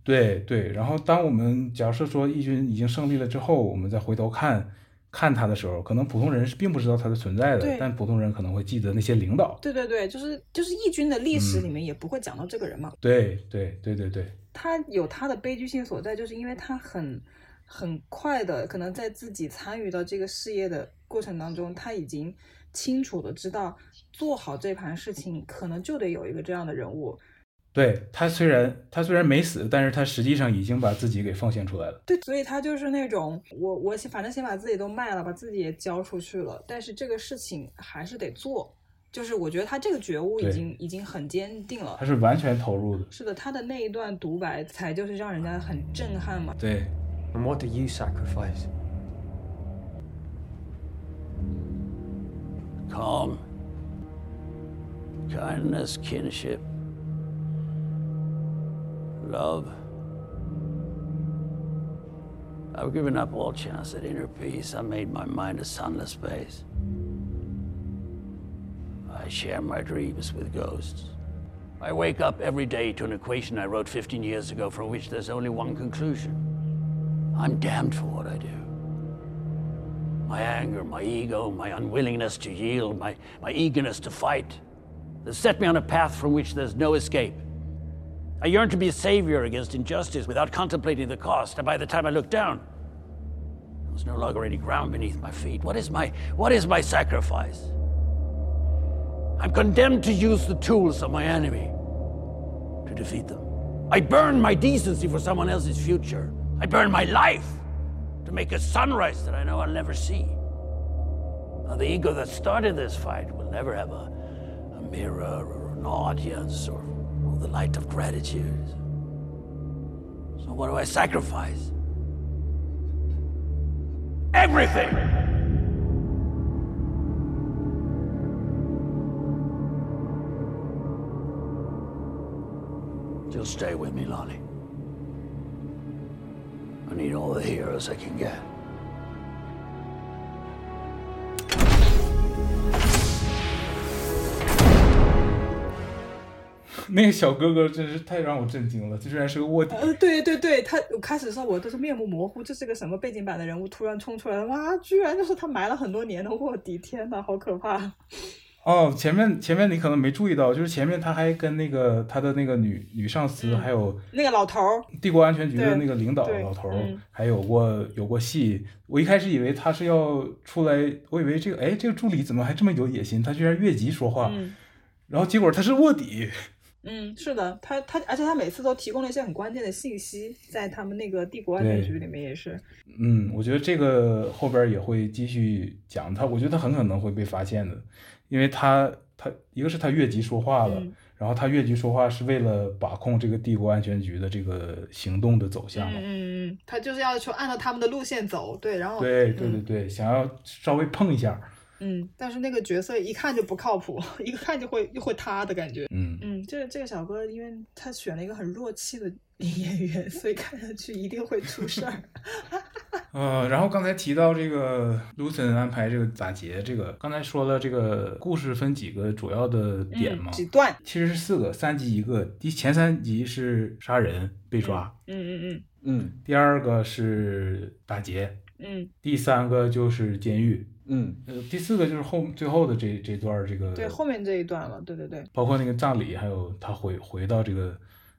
对对，然后当我们假设说义军已经胜利了之后，我们再回头看看他的时候，可能普通人是并不知道他的存在的，但普通人可能会记得那些领导。对对对，就是就是义军的历史嗯里面也不会讲到这个人嘛。对对对对对，他有他的悲剧性所在，就是因为他很很快的，可能在自己参与到这个事业的过程当中，他已经清楚的知道做好这盘事情，可能就得有一个这样的人物。对他虽然他虽然没死，但是他实际上已经把自己给奉献出来了。对，所以他就是那种我我先反正先把自己都卖了，把自己也交出去了，但是这个事情还是得做。就是我觉得他这个觉悟已对经已经很坚定了他。是完全投入的。是的，他的那一段独白才就是让人家很震撼嘛。对， And what do you sacrifice? calm, kindness, kinship, love. I've given up all chance at inner peace. I made my mind a sunless space. I share my dreams with ghosts. I wake up every day to an equation I wrote 15 years ago from which there's only one conclusion. I'm damned for what I do my anger, my ego, my unwillingness to yield, my, my eagerness to fight. They set me on a path from which there's no escape. I yearn to be a savior against injustice without contemplating the cost, and by the time I look down, there was no longer any ground beneath my feet. What is my what is my sacrifice? I'm condemned to use the tools of my enemy to defeat them. I burn my decency for someone else's future. I burn my life to make a sunrise that I know I'll never see. Now, the ego that started this fight will never have a, a mirror or an audience or, or the light of gratitude. So, what do I sacrifice? Everything! Just stay with me, Lonnie. I need all the heroes I can get. 那个小哥哥真是太让我震惊了，这居然是个卧底。呃，对对对，他我开始的时候我都是面目模糊，这是个什么背景板的人物突然冲出来了，哇，居然就是他埋了很多年的卧底，天哪，好可怕！哦，前面前面你可能没注意到，就是前面他还跟那个他的那个女女上司，嗯还有那个老头儿，帝国安全局的那个领导老头还有过有过戏。我一开始以为他是要出来，我以为这个哎这个助理怎么还这么有野心？他居然越级说话，嗯然后结果他是卧底。嗯，是的，他他，而且他每次都提供了一些很关键的信息，在他们那个帝国安全局里面也是，嗯，我觉得这个后边也会继续讲他，我觉得他很可能会被发现的，因为他他一个是他越级说话了，嗯。然后他越级说话是为了把控这个帝国安全局的这个行动的走向嘛。嗯嗯嗯，他就是要求按照他们的路线走，对，然后对对对嗯。对，想要稍微碰一下，嗯，但是那个角色一看就不靠谱，一看就会又会塌的感觉。嗯，嗯，这个这个小哥，因为他选了一个很弱气的演员，所以看上去一定会出事儿。呃，然后刚才提到这个卢森安排这个打劫，这个刚才说了，这个故事分几个主要的点嘛嗯，，几段。其实是四个，三集一个。第前三集是杀人被抓，嗯嗯嗯嗯第二个是打劫，嗯嗯，第三个就是监狱，嗯呃，第四个就是后最后的这这段儿这个，对，后面这一段了，对对对。包括那个葬礼，还有他回回到这个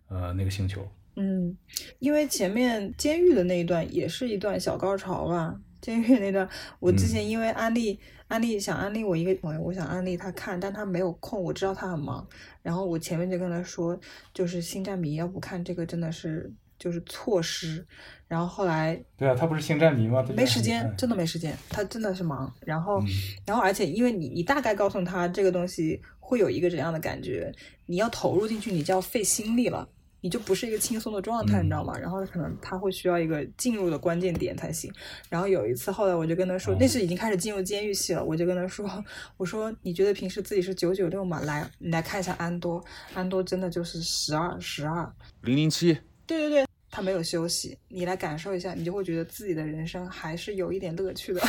呃那个星球，嗯，因为前面监狱的那一段也是一段小高潮吧。监狱那段，我之前因为安利、安利想安利我一个朋友，我想安利他看，但他没有空，我知道他很忙。然后我前面就跟他说，就是星战迷要不看这个真的是就是措施。然后后来对啊，他不是星战迷吗？没时间，嗯真的没时间，他真的是忙。然后，嗯然后而且因为你你大概告诉他这个东西会有一个怎样的感觉，你要投入进去，你就要费心力了。你就不是一个轻松的状态，嗯你知道吗？然后可能他会需要一个进入的关键点才行。然后有一次，后来我就跟他说，哦那是已经开始进入监狱系了，我就跟他说，我说你觉得平时自己是九九六吗？来，你来看一下安多，安多真的就是十二十二，零零七，对对对，他没有休息，你来感受一下，你就会觉得自己的人生还是有一点乐趣的。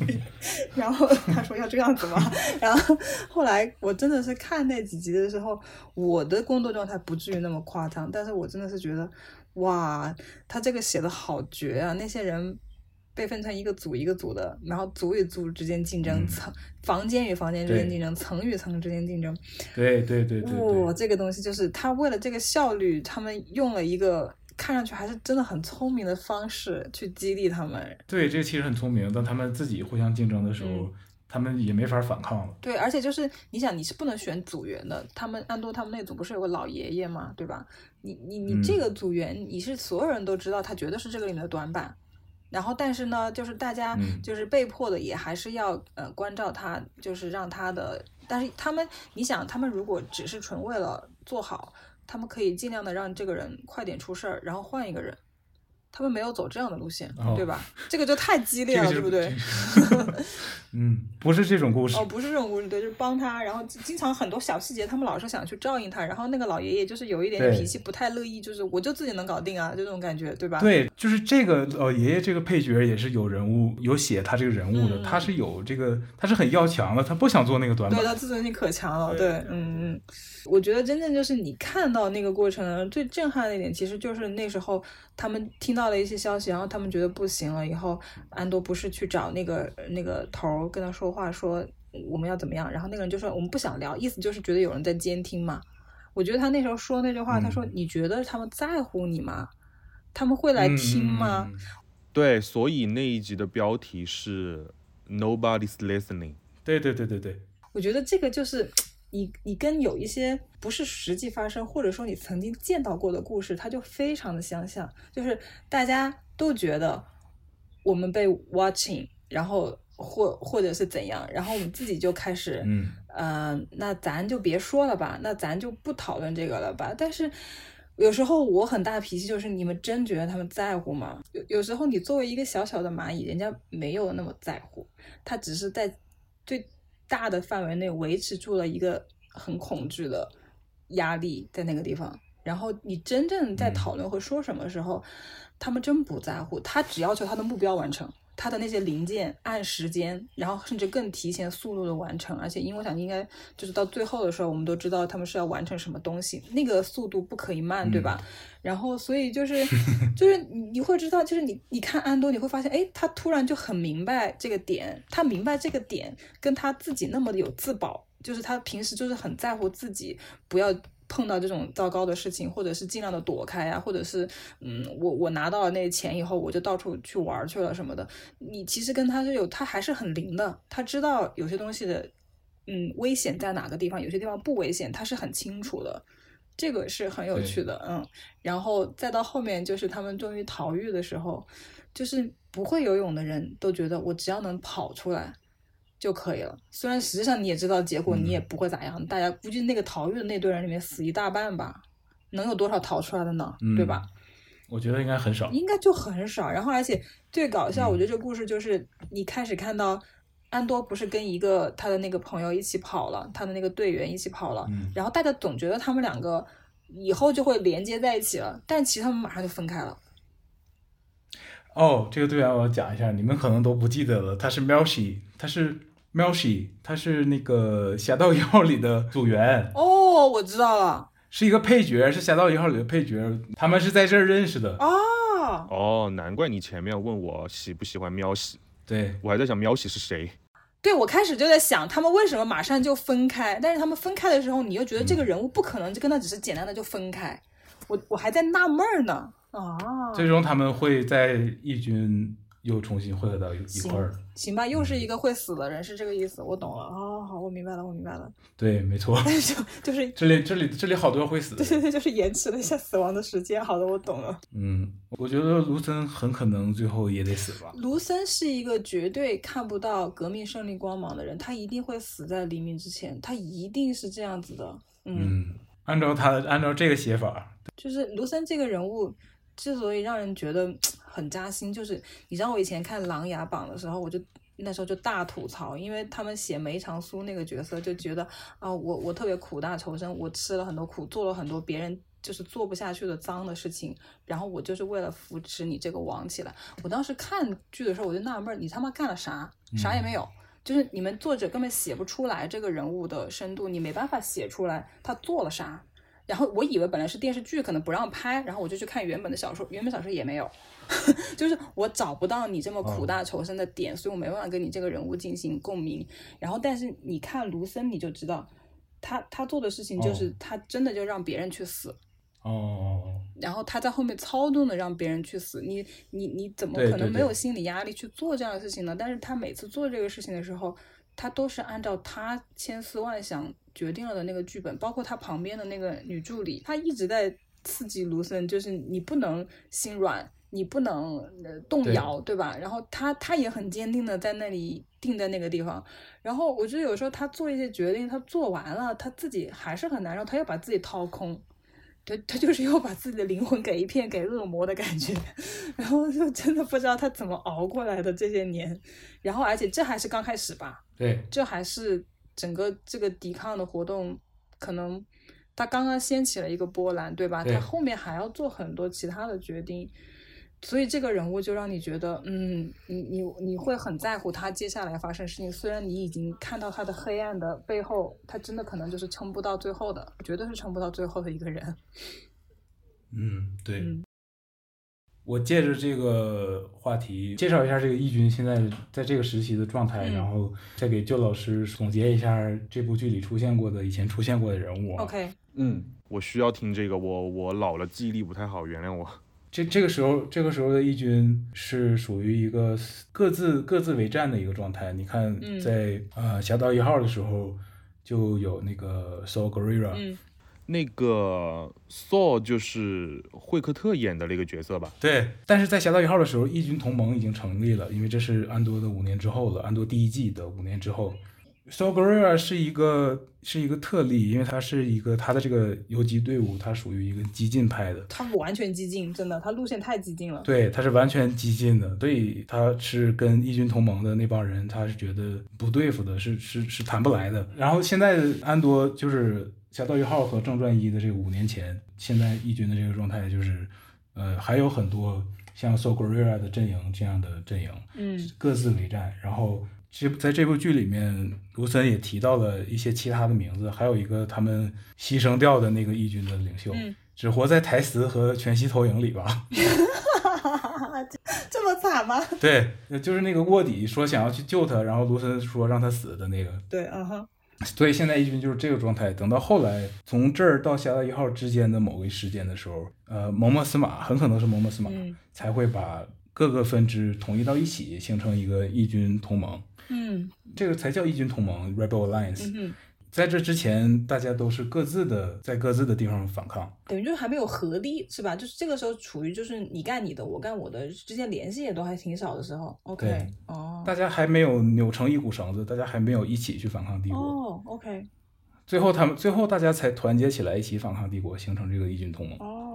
然后他说要这样子吗？然后后来我真的是看那几集的时候，我的工作状态不至于那么夸张，但是我真的是觉得，哇，他这个写的好绝啊！那些人。被分成一个组一个组的，然后组与组之间竞争，嗯层房间与房间之间竞争，层与层之间竞争，对对对对哇、对，这个东西就是他为了这个效率，他们用了一个看上去还是真的很聪明的方式去激励他们。对，这个其实很聪明。当他们自己互相竞争的时候，嗯他们也没法反抗了。对，而且就是你想，你是不能选组员的。他们安多他们那组不是有个老爷爷嘛，对吧？你你你嗯这个组员，你是所有人都知道他绝对是这个里面的短板，然后，但是呢，就是大家嗯就是被迫的，也还是要呃关照他，就是让他的。但是他们，你想，他们如果只是纯为了做好，他们可以尽量的让这个人快点出事儿，然后换一个人。他们没有走这样的路线，哦对吧？这个就太激烈了，这个就对不对？嗯，不是这种故事哦，。不是这种故事，对，就是帮他，然后经常很多小细节，他们老是想去照应他，然后那个老爷爷就是有一点点脾气，不太乐意，就是我就自己能搞定啊，就这种感觉，对吧？对，就是这个老，爷爷这个配角也是有人物有写他这个人物的，嗯他是有这个，他是很要强的，他不想做那个短板对。他自尊心可强了，对对，嗯嗯，我觉得真正就是你看到那个过程最震撼的一点，其实就是那时候他们听到了一些消息，然后他们觉得不行了，以后安多不是去找那个那个头儿跟他说话，说我们要怎么样，然后那个人就说我们不想聊，意思就是觉得有人在监听嘛。我觉得他那时候说那句话，他说嗯你觉得他们在乎你吗？他们会来听吗？对，所以那一集的标题是 Nobody's listening。对对对对对，我觉得这个就是你你跟有一些不是实际发生，或者说你曾经见到过的故事，它就非常的相像，就是大家都觉得我们被 watching，然后或或者是怎样，然后我们自己就开始，嗯，呃，那咱就别说了吧，那咱就不讨论这个了吧。但是有时候我很大脾气，就是你们真觉得他们在乎吗？有有时候你作为一个小小的蚂蚁，人家没有那么在乎，他只是在最大的范围内维持住了一个很恐惧的压力在那个地方。然后你真正在嗯讨论和说什么的时候，他们真不在乎，他只要求他的目标完成，他的那些零件按时间，然后甚至更提前速度的完成。而且，因为我想应该就是到最后的时候，我们都知道他们是要完成什么东西，那个速度不可以慢，对吧？然后，所以就是 就是你你会知道，就是你你看安多，你会发现，哎，他突然就很明白这个点，他明白这个点跟他自己那么的有自保，就是他平时就是很在乎自己不要。碰到这种糟糕的事情，或者是尽量的躲开啊，或者是嗯，我我拿到了那钱以后，我就到处去玩儿去了什么的。你其实跟他是有，他还是很灵的，他知道有些东西的嗯危险在哪个地方，有些地方不危险，他是很清楚的。这个是很有趣的，嗯，然后再到后面就是他们终于逃狱的时候，就是不会游泳的人都觉得我只要能跑出来就可以了。虽然实际上你也知道结果，你也不会咋样，大家估计那个逃狱的那堆人里面死一大半吧，能有多少逃出来的呢？对吧？我觉得应该很少。应该就很少。然后，而且最搞笑，嗯我觉得这个故事就是你开始看到安多不是跟一个他的那个朋友一起跑了，他的那个队员一起跑了，嗯然后大家总觉得他们两个以后就会连接在一起了，但其实他们马上就分开了。哦，这个队员我要讲一下，你们可能都不记得了，他是 Melshi，他是 Melshi，他是那个《侠盗一号》里的组员，哦，我知道了是一个配角，是《侠盗一号》里的配角，他们是在这儿认识的。哦，哦，难怪你前面问我喜不喜欢喵喜，对，我还在想喵喜是谁。对我开始就在想他们为什么马上就分开，但是他们分开的时候，你又觉得这个嗯人物不可能就跟他只是简单的就分开，我我还在纳闷儿呢。啊，最终他们会在义军又重新汇合到一块儿。行吧，又是一个会死的人，是这个意思，我懂了。哦，好，我明白了，我明白了。对，没错，就就是这里这里这里好多会死。对对对，就是延迟了一下死亡的时间。好的，我懂了。嗯，我觉得卢森很可能最后也得死吧。卢森是一个绝对看不到革命胜利光芒的人，他一定会死在黎明之前，他一定是这样子的。嗯，嗯，按照他按照这个写法，就是卢森这个人物之所以让人觉得很扎心，就是你知道我以前看《琅琊榜》的时候，我就那时候就大吐槽，因为他们写梅长苏那个角色，就觉得啊，我我特别苦大仇深，我吃了很多苦，做了很多别人就是做不下去的脏的事情，然后我就是为了扶持你这个王起来。我当时看剧的时候，我就纳闷儿，你他妈干了啥？啥也没有。就是你们作者根本写不出来这个人物的深度，你没办法写出来他做了啥。然后我以为本来是电视剧，可能不让拍，然后我就去看原本的小说，原本小说也没有，就是我找不到你这么苦大仇深的点，所以我没办法跟你这个人物进行共鸣。然后，但是你看卢森，你就知道他他做的事情就是哦他真的就让别人去死，哦哦哦，然后他在后面操纵的让别人去死，你你你怎么可能没有心理压力去做这样的事情呢？但是他每次做这个事情的时候，他都是按照他千思万想决定了的那个剧本，包括他旁边的那个女助理，她一直在刺激卢森，就是你不能心软，你不能呃动摇，对吧？然后他他也很坚定的在那里定在那个地方。然后我觉得有时候他做一些决定，他做完了，他自己还是很难受，他要把自己掏空。对他就是又把自己的灵魂给一片给恶魔的感觉，然后就真的不知道他怎么熬过来的这些年。然后而且这还是刚开始吧，对，这还是整个这个抵抗的活动，可能他刚刚掀起了一个波澜，对吧？对他后面还要做很多其他的决定，所以这个人物就让你觉得，嗯，你你你会很在乎他接下来发生的事情。虽然你已经看到他的黑暗的背后，他真的可能就是撑不到最后的，绝对是撑不到最后的一个人。嗯，对。嗯我借着这个话题介绍一下这个义军现在在这个时期的状态，嗯然后再给旧老师总结一下这部剧里出现过的、以前出现过的人物啊。OK，嗯，我需要听这个，我我老了，记忆力不太好，原谅我。这这个时候，这个时候的义军是属于一个各自各自为战的一个状态。你看嗯在，呃侠盗一号的时候，就有那个 Saul Guerrera，、嗯那个 Saw 就是惠克特演的那个角色吧？对，但是在侠盗一号的时候，义军同盟已经成立了，因为这是安多的五年之后了，安多第一季的五年之后。Guerrero 是一个是一个特例，因为他是一个他的这个游击队伍，他属于一个激进派的，他完全激进，真的，他路线太激进了。对，他是完全激进的，所以他是跟义军同盟的那帮人，他是觉得不对付的，是是是谈不来的。然后现在安多就是《侠盗一号》和《正传一》的这个五年前，现在义军的这个状态就是，呃，还有很多像 So Guerrera 的阵营这样的阵营，嗯各自为战。然后这在这部剧里面，卢森也提到了一些其他的名字，还有一个他们牺牲掉的那个义军的领袖，嗯只活在台词和全息投影里吧。这这么惨吗？对，就是那个卧底说想要去救他，然后卢森说让他死的那个。对，嗯哼，所以现在义军就是这个状态。等到后来，从这儿到侠盗一号之间的某个时间的时候，呃，蒙莫斯马很可能是蒙莫斯马、嗯才会把各个分支统一到一起，形成一个义军同盟。嗯这个才叫义军同盟 （Rebel Alliance）。嗯。在这之前，大家都是各自的，在各自的地方反抗。等于就是还没有合力，是吧？就是这个时候处于就是你干你的，我干我的，之间联系也都还挺少的时候。OK，哦，大家还没有扭成一股绳子，大家还没有一起去反抗帝国。哦，OK，最后，他们最后大家才团结起来，一起反抗帝国，形成这个义军同盟。哦，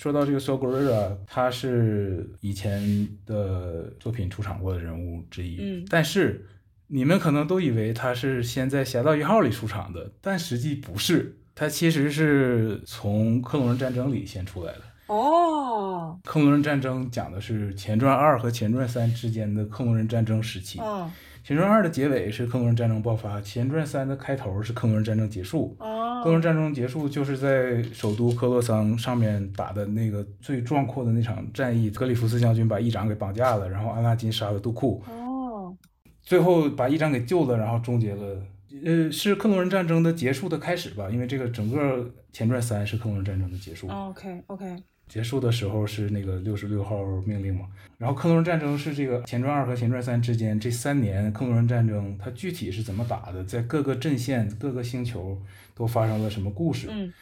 说到这个 r i r a 他是以前的作品出场过的人物之一。嗯但是你们可能都以为他是先在《侠盗一号》里出场的，但实际不是，他其实是从克隆人战争里先出来的。哦，克隆人战争讲的是前传二和前传三之间的克隆人战争时期。嗯，前传二的结尾是克隆人战争爆发，前传三的开头是克隆人战争结束。哦，克隆人战争结束就是在首都科洛桑上面打的那个最壮阔的那场战役，格里夫斯将军把议长给绑架了，然后阿拉金杀了杜库，哦，最后把议长给救了，然后终结了。呃，是克隆人战争的结束的开始吧，因为这个整个前传三是克隆人战争的结束。OK，OK，结束的时候是那个六十六号命令嘛，然后克隆人战争是这个前传二和前传三之间这三年克隆人战争，它具体是怎么打的，在各个阵线、各个星球都发生了什么故事。嗯。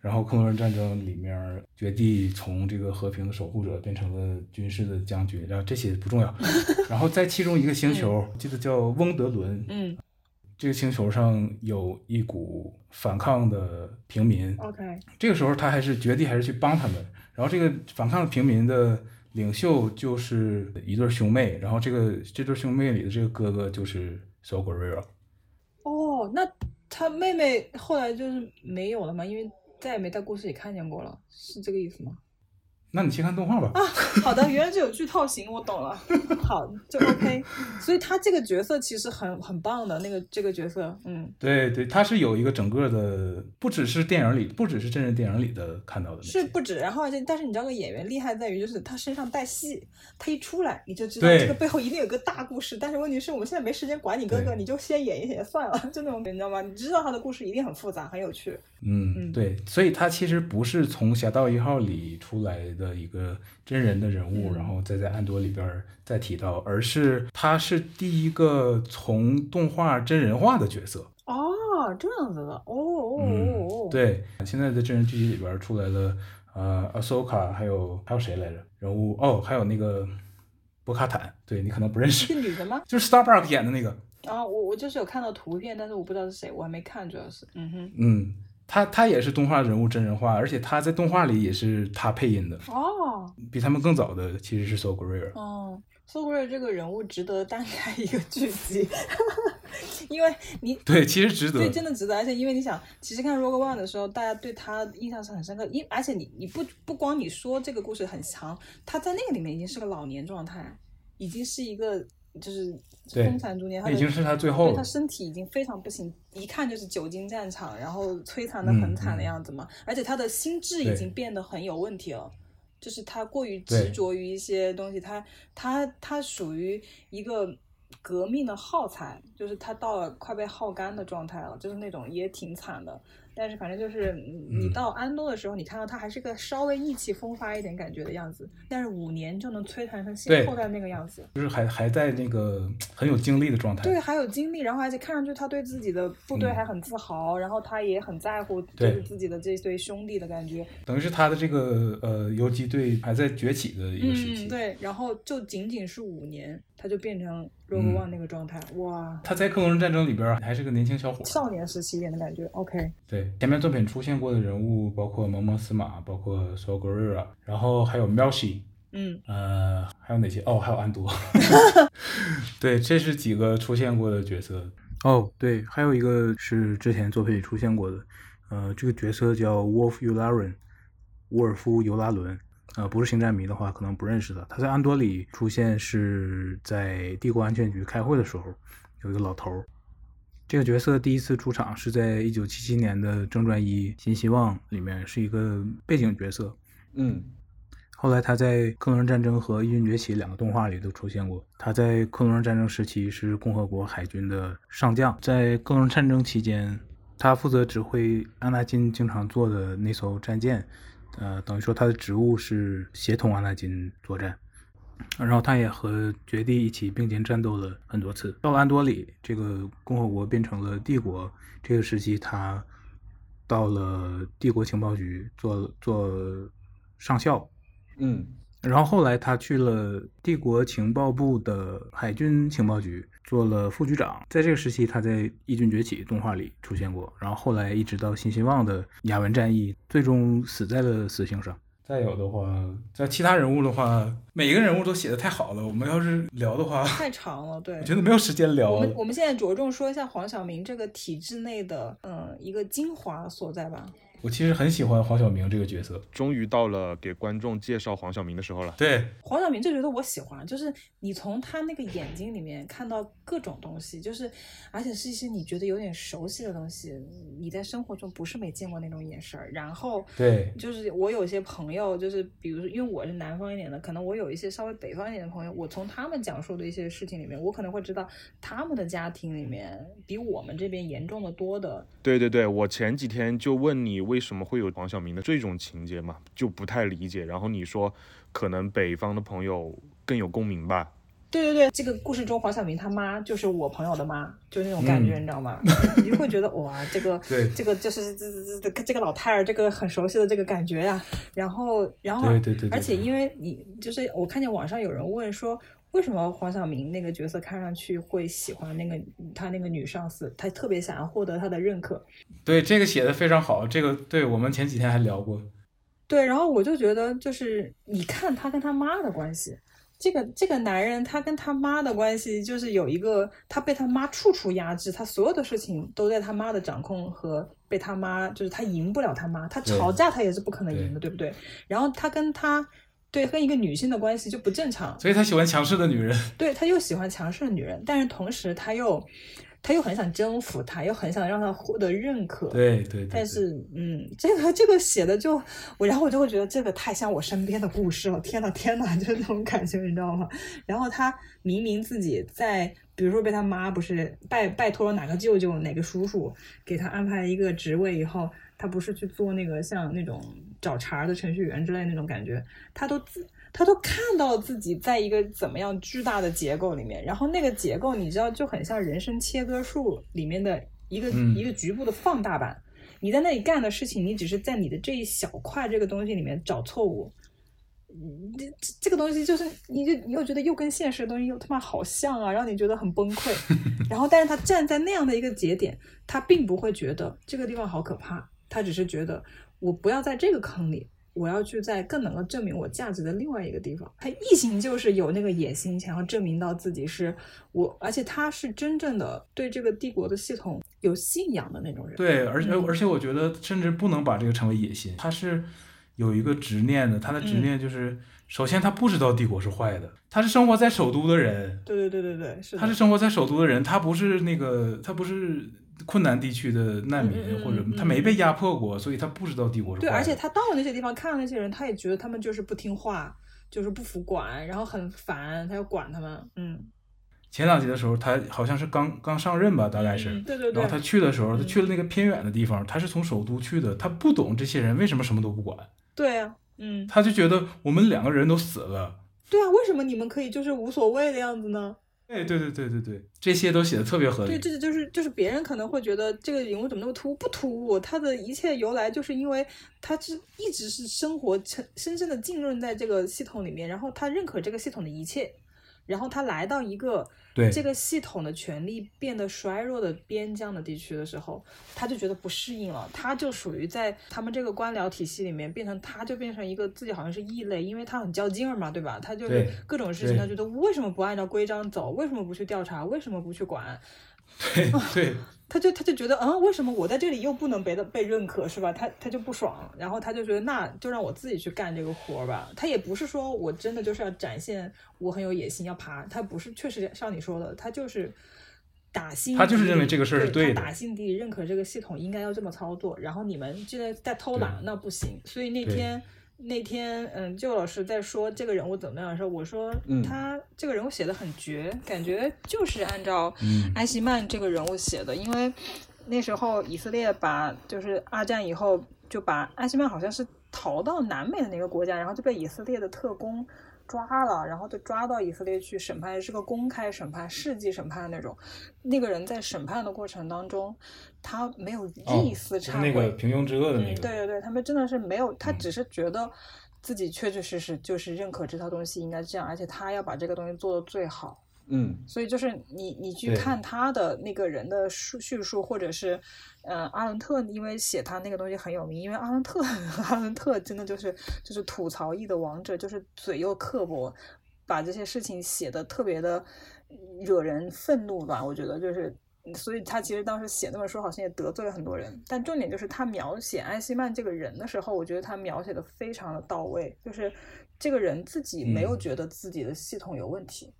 然后克隆人战争里面，绝地从这个和平的守护者变成了军事的将军，然后这些不重要。然后在其中一个星球，记得叫翁德伦，嗯。这个星球上有一股反抗的平民，，OK，这个时候他还是绝地还是去帮他们，然后这个反抗平民的领袖就是一对兄妹，然后这个这对兄妹里的这个哥哥就是 s o g o r i r a 哦，那他妹妹后来就是没有了吗？因为再也没在故事里看见过了，是这个意思吗？那你去看动画吧。啊好的，原来这有剧透型，我懂了。好，就 OK。所以他这个角色其实很很棒的，那个这个角色，嗯，对对，他是有一个整个的，不只是电影里，不只是真人电影里的看到的，是不止。然后而且，但是你知道个演员厉害在于，就是他身上带戏，他一出来你就知道这个背后一定有个大故事。但是问题是我们现在没时间管你哥哥，你就先演一演算了，就那种你知道吗？你知道他的故事一定很复杂，很有趣。嗯，嗯对，所以他其实不是从《侠盗一号》里出来的一个真人的人物，嗯然后再在安多里边儿再提到，而是他是第一个从动画真人化的角色。哦，这样子的，哦哦哦嗯哦，，对，现在的真人剧集里边儿出来了，呃，Ahsoka，还有还有谁来着？人物哦，还有那个博卡坦，对你可能不认识，是女的吗？就是 Starbuck 演的那个。啊，我我就是有看到图片，但是我不知道是谁，我还没看，主要是，嗯哼。嗯，他他也是动画人物真人化，而且他在动画里也是他配音的。哦，比他们更早的其实是 So Greer。哦，So Greer 这个人物值得单开一个剧集，因为你对，其实值得，对，真的值得。而且因为你想，其实看 Rogue One 的时候，大家对他印象是很深刻，因而且你你不不光你说这个故事很长，他在那个里面已经是个老年状态，已经是一个就是对风残中年，他已经是他最后对他身体已经非常不行，一看就是久经战场，然后摧残的很惨的样子嘛。而且他的心智已经变得很有问题了，就是他过于执着于一些东西，他他他属于一个革命的耗材，就是他到了快被耗干的状态了，就是那种也挺惨的。但是反正就是嗯你嗯到安多的时候，你看到他还是个稍微意气风发一点感觉的样子，但是五年就能摧残成对现后的那个样子。就是还还在那个很有精力的状态。对，还有精力，然后而且看上去他对自己的部队嗯还很自豪，然后他也很在乎就是自己的这对兄弟的感觉。等于是他的这个呃游击队还在崛起的一个时期。嗯，对，然后就仅仅是五年，他就变成 Rogue 嗯 One 那个状态，哇，他在克隆人战争里边还是个年轻小伙。少年时期一点的感觉。OK，对，前面作品出现过的人物包括蒙蒙斯马，包括 So Guerrera，然后还有 Melshi，嗯，呃，还有哪些？哦，还有安多。对，这是几个出现过的角色。哦，对，还有一个是之前作品里出现过的，呃，这个角色叫 Wolf Yularen，沃尔夫·尤拉伦。呃，不是星战迷的话，可能不认识的。他在安多里出现是在帝国安全局开会的时候，有一个老头儿。这个角色第一次出场是在一九七七年的《正传一：新希望》里面，是一个背景角色。嗯后来他在《克隆人战争》和《异军崛起》两个动画里都出现过。他在克隆人战争时期是共和国海军的上将，在克隆人战争期间，他负责指挥安纳金经常坐的那艘战舰，呃，等于说他的职务是协同阿纳金作战。然后他也和绝地一起并肩战斗了很多次。到了安多里，这个共和国变成了帝国，这个时期他到了帝国情报局做做上校，嗯然后后来他去了帝国情报部的海军情报局，做了副局长。在这个时期，他在《义军崛起》动画里出现过。然后后来一直到新希望的雅文战役，最终死在了死刑上。再有的话，在其他人物的话，每一个人物都写的太好了。我们要是聊的话，太长了，对我。觉得没有时间聊我。们我们现在着重说一下黄晓明这个体制内的，嗯，一个精华所在吧。我其实很喜欢黄晓明这个角色。终于到了给观众介绍黄晓明的时候了。对，黄晓明这角色我喜欢，就是你从他那个眼睛里面看到各种东西，就是而且是一些你觉得有点熟悉的东西，你在生活中不是没见过那种眼神儿。然后对就是我有些朋友，就是比如说，因为我是南方一点的，可能我有一些稍微北方一点的朋友，我从他们讲述的一些事情里面，我可能会知道他们的家庭里面比我们这边严重的多的。对对对，我前几天就问你为什么会有黄晓明的这种情节嘛，就不太理解。然后你说可能北方的朋友更有共鸣吧。对对对，这个故事中黄晓明他妈就是我朋友的妈，就那种感觉，嗯你知道吗？你就会觉得哇，这个 对这个就是这这这个老太儿，这个很熟悉的这个感觉呀、然后然后对对对对而且因为你就是我看见网上有人问说。为什么黄晓明那个角色看上去会喜欢那个他那个女上司？他特别想要获得她的认可。对，这个写的非常好。这个对我们前几天还聊过。对，然后我就觉得，就是你看他跟他妈的关系，这个这个男人他跟他妈的关系，就是有一个他被他妈处处压制，他所有的事情都在他妈的掌控和被他妈，就是他赢不了他妈，他吵架他也是不可能赢的，对不对？然后他跟他对跟一个女性的关系就不正常，所以他喜欢强势的女人。对他又喜欢强势的女人，但是同时他又他又很想征服她，又很想让她获得认可，对对对。对但是，嗯，这个这个写的就我，然后我就会觉得这个太像我身边的故事了。天呐，天呐，就是那种感觉，你知道吗？然后他明明自己在，比如说被他妈不是拜拜托了哪个舅舅、哪个叔叔给他安排一个职位以后，他不是去做那个像那种找茬儿的程序员之类那种感觉，他都自他都看到自己在一个怎么样巨大的结构里面，然后那个结构你知道就很像人生切割术里面的一个、嗯一个局部的放大版。你在那里干的事情，你只是在你的这一小块这个东西里面找错误。这这个东西就是，你就你又觉得又跟现实的东西又他妈好像啊，让你觉得很崩溃。然后，但是他站在那样的一个节点，他并不会觉得这个地方好可怕，他只是觉得我不要在这个坑里，我要去在更能够证明我价值的另外一个地方。他异形就是有那个野心，想要证明到自己是我，而且他是真正的对这个帝国的系统有信仰的那种人。对，而且嗯而且我觉得甚至不能把这个称为野心，他是有一个执念的。他的执嗯念就是，首先他不知道帝国是坏的，他是生活在首都的人，对对对对对，是。他是生活在首都的人，他不是那个他不是困难地区的难民，或者嗯他没被压迫过，所以他不知道帝国是坏对，而且他到了那些地方，看到那些人，他也觉得他们就是不听话，就是不服管，然后很烦，他要管他们。嗯，前两集的时候，他好像是刚刚上任吧，大概是。嗯对对对然后他去的时候，他嗯去了那个偏远的地方，他是从首都去的，他不懂这些人为什么什么都不管，对啊，嗯，他就觉得我们两个人都死了。对啊，为什么你们可以就是无所谓的样子呢？对对对对对对，这些都写的特别合理。对，这就是就是别人可能会觉得这个人物怎么那么突兀？不突兀，他的一切由来就是因为他是一直是生活深深深的浸润在这个系统里面，然后他认可这个系统的一切，然后他来到一个对这个系统的权力变得衰弱的边疆的地区的时候，他就觉得不适应了，他就属于在他们这个官僚体系里面变成，他就变成一个自己好像是异类，因为他很较劲儿嘛，对吧？他就是各种事情，他觉得为什么不按照规章走？为什么不去调查？为什么不去管？对对他就他就觉得，嗯，为什么我在这里又不能被的被认可，是吧？他他就不爽，然后他就觉得，那就让我自己去干这个活儿吧。他也不是说我真的就是要展现我很有野心要爬，他不是，确实像你说的，他就是打心他就是认为这个事儿是对的他打心底里认可这个系统应该要这么操作，然后你们现在在偷懒，那不行。所以那对天。那天，嗯，就老师在说这个人物怎么样的时候，我说嗯他这个人物写的很绝，感觉就是按照嗯埃希曼这个人物写的，因为那时候以色列把就是二战以后就把埃希曼好像是逃到南美的那个国家，然后就被以色列的特工抓了，然后就抓到以色列去审判，是个公开审判、世纪审判的那种。那个人在审判的过程当中，他没有哦一丝就是忏悔，那个平庸之恶的那嗯，对对对，他们真的是没有，他嗯只是觉得自己确确实实就是认可这套东西应该这样，而且他要把这个东西做得最好。嗯所以就是你你去看他的那个人的叙叙述，或者是，呃，阿伦特因为写他那个东西很有名，因为阿伦特 阿伦特真的就是就是吐槽艺的王者，就是嘴又刻薄，把这些事情写的特别的惹人愤怒吧，我觉得就是。所以他其实当时写那本书，好像也得罪了很多人。但重点就是他描写艾希曼这个人的时候，我觉得他描写的非常的到位，就是这个人自己没有嗯觉得自己的系统有问题，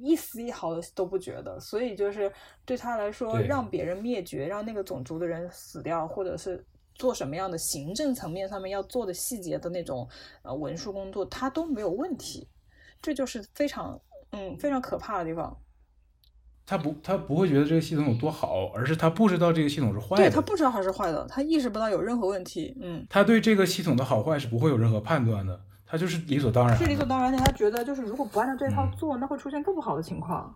一丝一毫的都不觉得，所以就是对他来说，让别人灭绝，让那个种族的人死掉，或者是做什么样的行政层面上面要做的细节的那种呃文书工作，他都没有问题，这就是非常嗯非常可怕的地方。他不他不会觉得这个系统有多好，而是他不知道这个系统是坏的。对他不知道它是坏的，他意识不到有任何问题，嗯。他对这个系统的好坏是不会有任何判断的，他就是理所当然。是理所当然的，他觉得就是如果不按照这套嗯做，那会出现更不好的情况。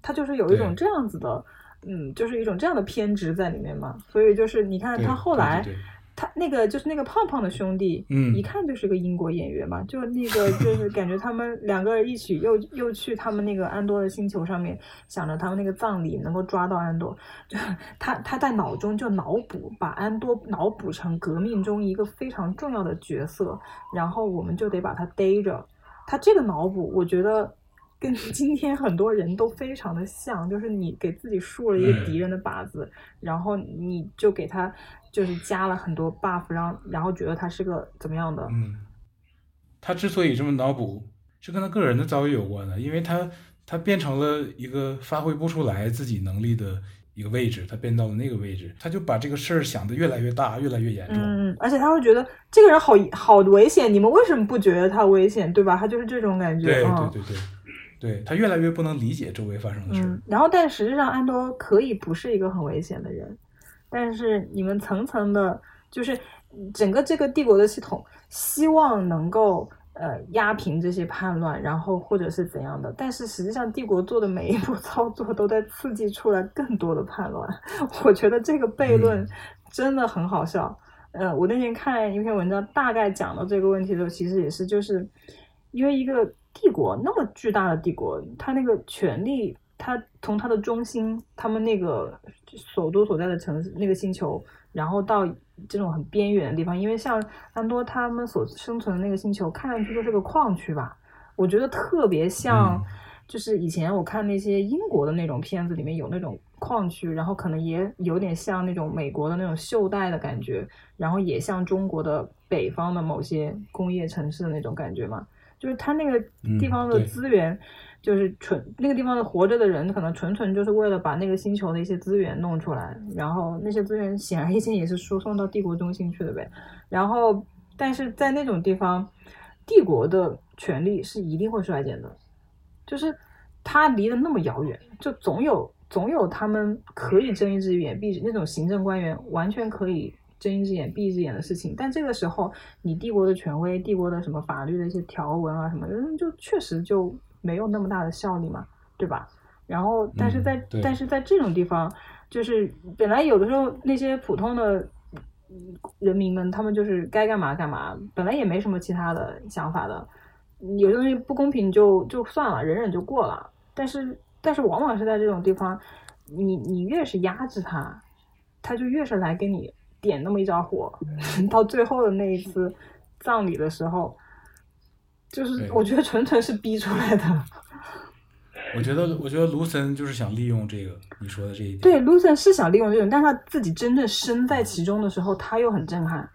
他就是有一种这样子的，嗯，就是一种这样的偏执在里面嘛。所以就是你看他后来，他那个就是那个胖胖的兄弟，嗯一看就是个英国演员嘛，就那个就是感觉他们 两个人一起又又去他们那个安多的星球上面，想着他们那个葬礼能够抓到安多，就他他在脑中就脑补把安多脑补成革命中一个非常重要的角色，然后我们就得把他逮着。他这个脑补，我觉得跟 今天很多人都非常的像，就是你给自己竖了一个嗯敌人的靶子，然后你就给他就是加了很多 buff，然后然后觉得他是个怎么样的，嗯，他之所以这么脑补，是跟他个人的遭遇有关的，因为他他变成了一个发挥不出来自己能力的一个位置，他变到了那个位置，他就把这个事儿想的越来越大，越来越严重。嗯，而且他会觉得这个人好好危险，你们为什么不觉得他危险，对吧？他就是这种感觉，对嗯对对对，对他越来越不能理解周围发生的事儿。嗯，然后但实际上安多可以不是一个很危险的人，但是你们层层的，就是整个这个帝国的系统，希望能够呃压平这些叛乱，然后或者是怎样的，但是实际上帝国做的每一步 操作都在刺激出来更多的叛乱。我觉得这个悖论嗯真的很好笑。呃，我那天看一篇文章，大概讲到这个问题的时候，其实也是就是因为一个帝国那么巨大的帝国，它那个权力，它从它的中心，他们那个首都所在的城市那个星球，然后到这种很边缘的地方，因为像安多他们所生存的那个星球，看上去就是个矿区吧，我觉得特别像。嗯就是以前我看那些英国的那种片子，里面有那种矿区，然后可能也有点像那种美国的那种袖带的感觉，然后也像中国的北方的某些工业城市的那种感觉嘛。就是它那个地方的资源，就是纯那个地方的活着的人，可能纯纯就是为了把那个星球的一些资源弄出来，然后那些资源显而易见也是输送到帝国中心去的呗。然后，但是在那种地方，帝国的权力是一定会衰减的。就是他离得那么遥远，就总有总有他们可以睁一只眼闭那种行政官员完全可以睁一只眼闭一只眼的事情，但这个时候你帝国的权威、帝国的什么法律的一些条文啊什么，就确实就没有那么大的效力嘛，对吧？然后，但是在、嗯但是在这种地方，就是本来有的时候那些普通的嗯人民们，他们就是该干嘛干嘛，本来也没什么其他的想法的。有些东西不公平就就算了，忍忍就过了。但是但是往往是在这种地方，你你越是压制他，他就越是来给你点那么一着火。到最后的那一次葬礼的时候，就是我觉得纯纯是逼出来的。我觉得，我觉得卢森就是想利用这个你说的这一点。对卢森是想利用这种，但是他自己真正身在其中的时候，他又很震撼。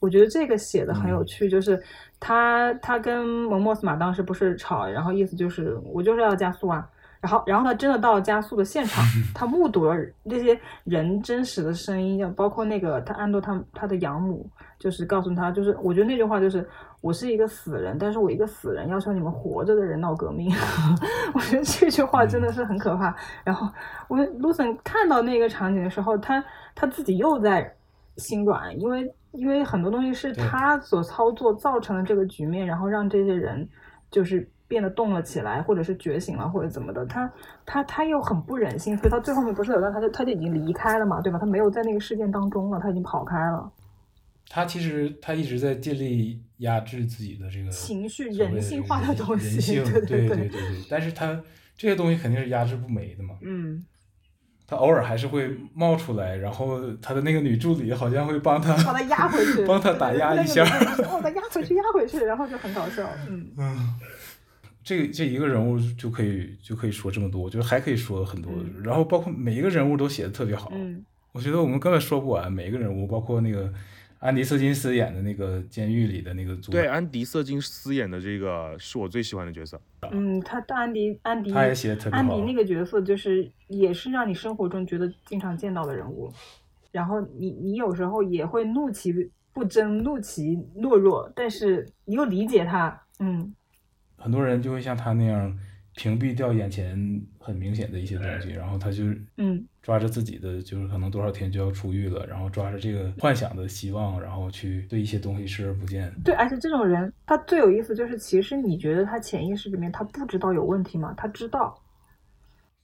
我觉得这个写的很有趣，就是他他跟蒙莫斯马当时不是吵，然后意思就是我就是要加速啊，然后然后他真的到了加速的现场，他目睹了这些人真实的声音，包括那个他安多他他的养母，就是告诉他，就是我觉得那句话就是我是一个死人，但是我一个死人要求你们活着的人闹革命，我觉得这句话真的是很可怕。然后我 c n 看到那个场景的时候，他他自己又在心软，因为因为很多东西是他所操作造成的这个局面，然后让这些人就是变得动了起来，或者是觉醒了，或者怎么的。他他他又很不忍心，所以他最后面不是有段他就他就已经离开了嘛，对吧？他没有在那个事件当中了，他已经跑开了。他其实他一直在尽力压制自己的这个情绪人性化的东西人性对对对对但是他这些东西肯定是压制不没的嘛，嗯，他偶尔还是会冒出来，然后他的那个女助理好像会帮他把他压回去，帮他打压一下。那个哦，他压回去，压回去，然后就很搞笑。嗯，嗯，这这一个人物就可以就可以说这么多，我觉得还可以说很多，然后包括每一个人物都写的特别好，嗯。我觉得我们根本说不完每一个人物，包括那个安迪·瑟金斯演的那个监狱里的那个组对，安迪·瑟金斯演的这个是我最喜欢的角色。嗯，他的安迪安迪他也写的特别好安迪那个角色就是也是让你生活中觉得经常见到的人物，然后你你有时候也会怒其不争，怒其懦弱，但是你又理解他，嗯很多人就会像他那样屏蔽掉眼前很明显的一些东西，然后他就嗯抓着自己的就是可能多少天就要出狱了，然后抓着这个幻想的希望，然后去对一些东西视而不见。对，而且这种人他最有意思就是，其实你觉得他潜意识里面他不知道有问题吗？他知道，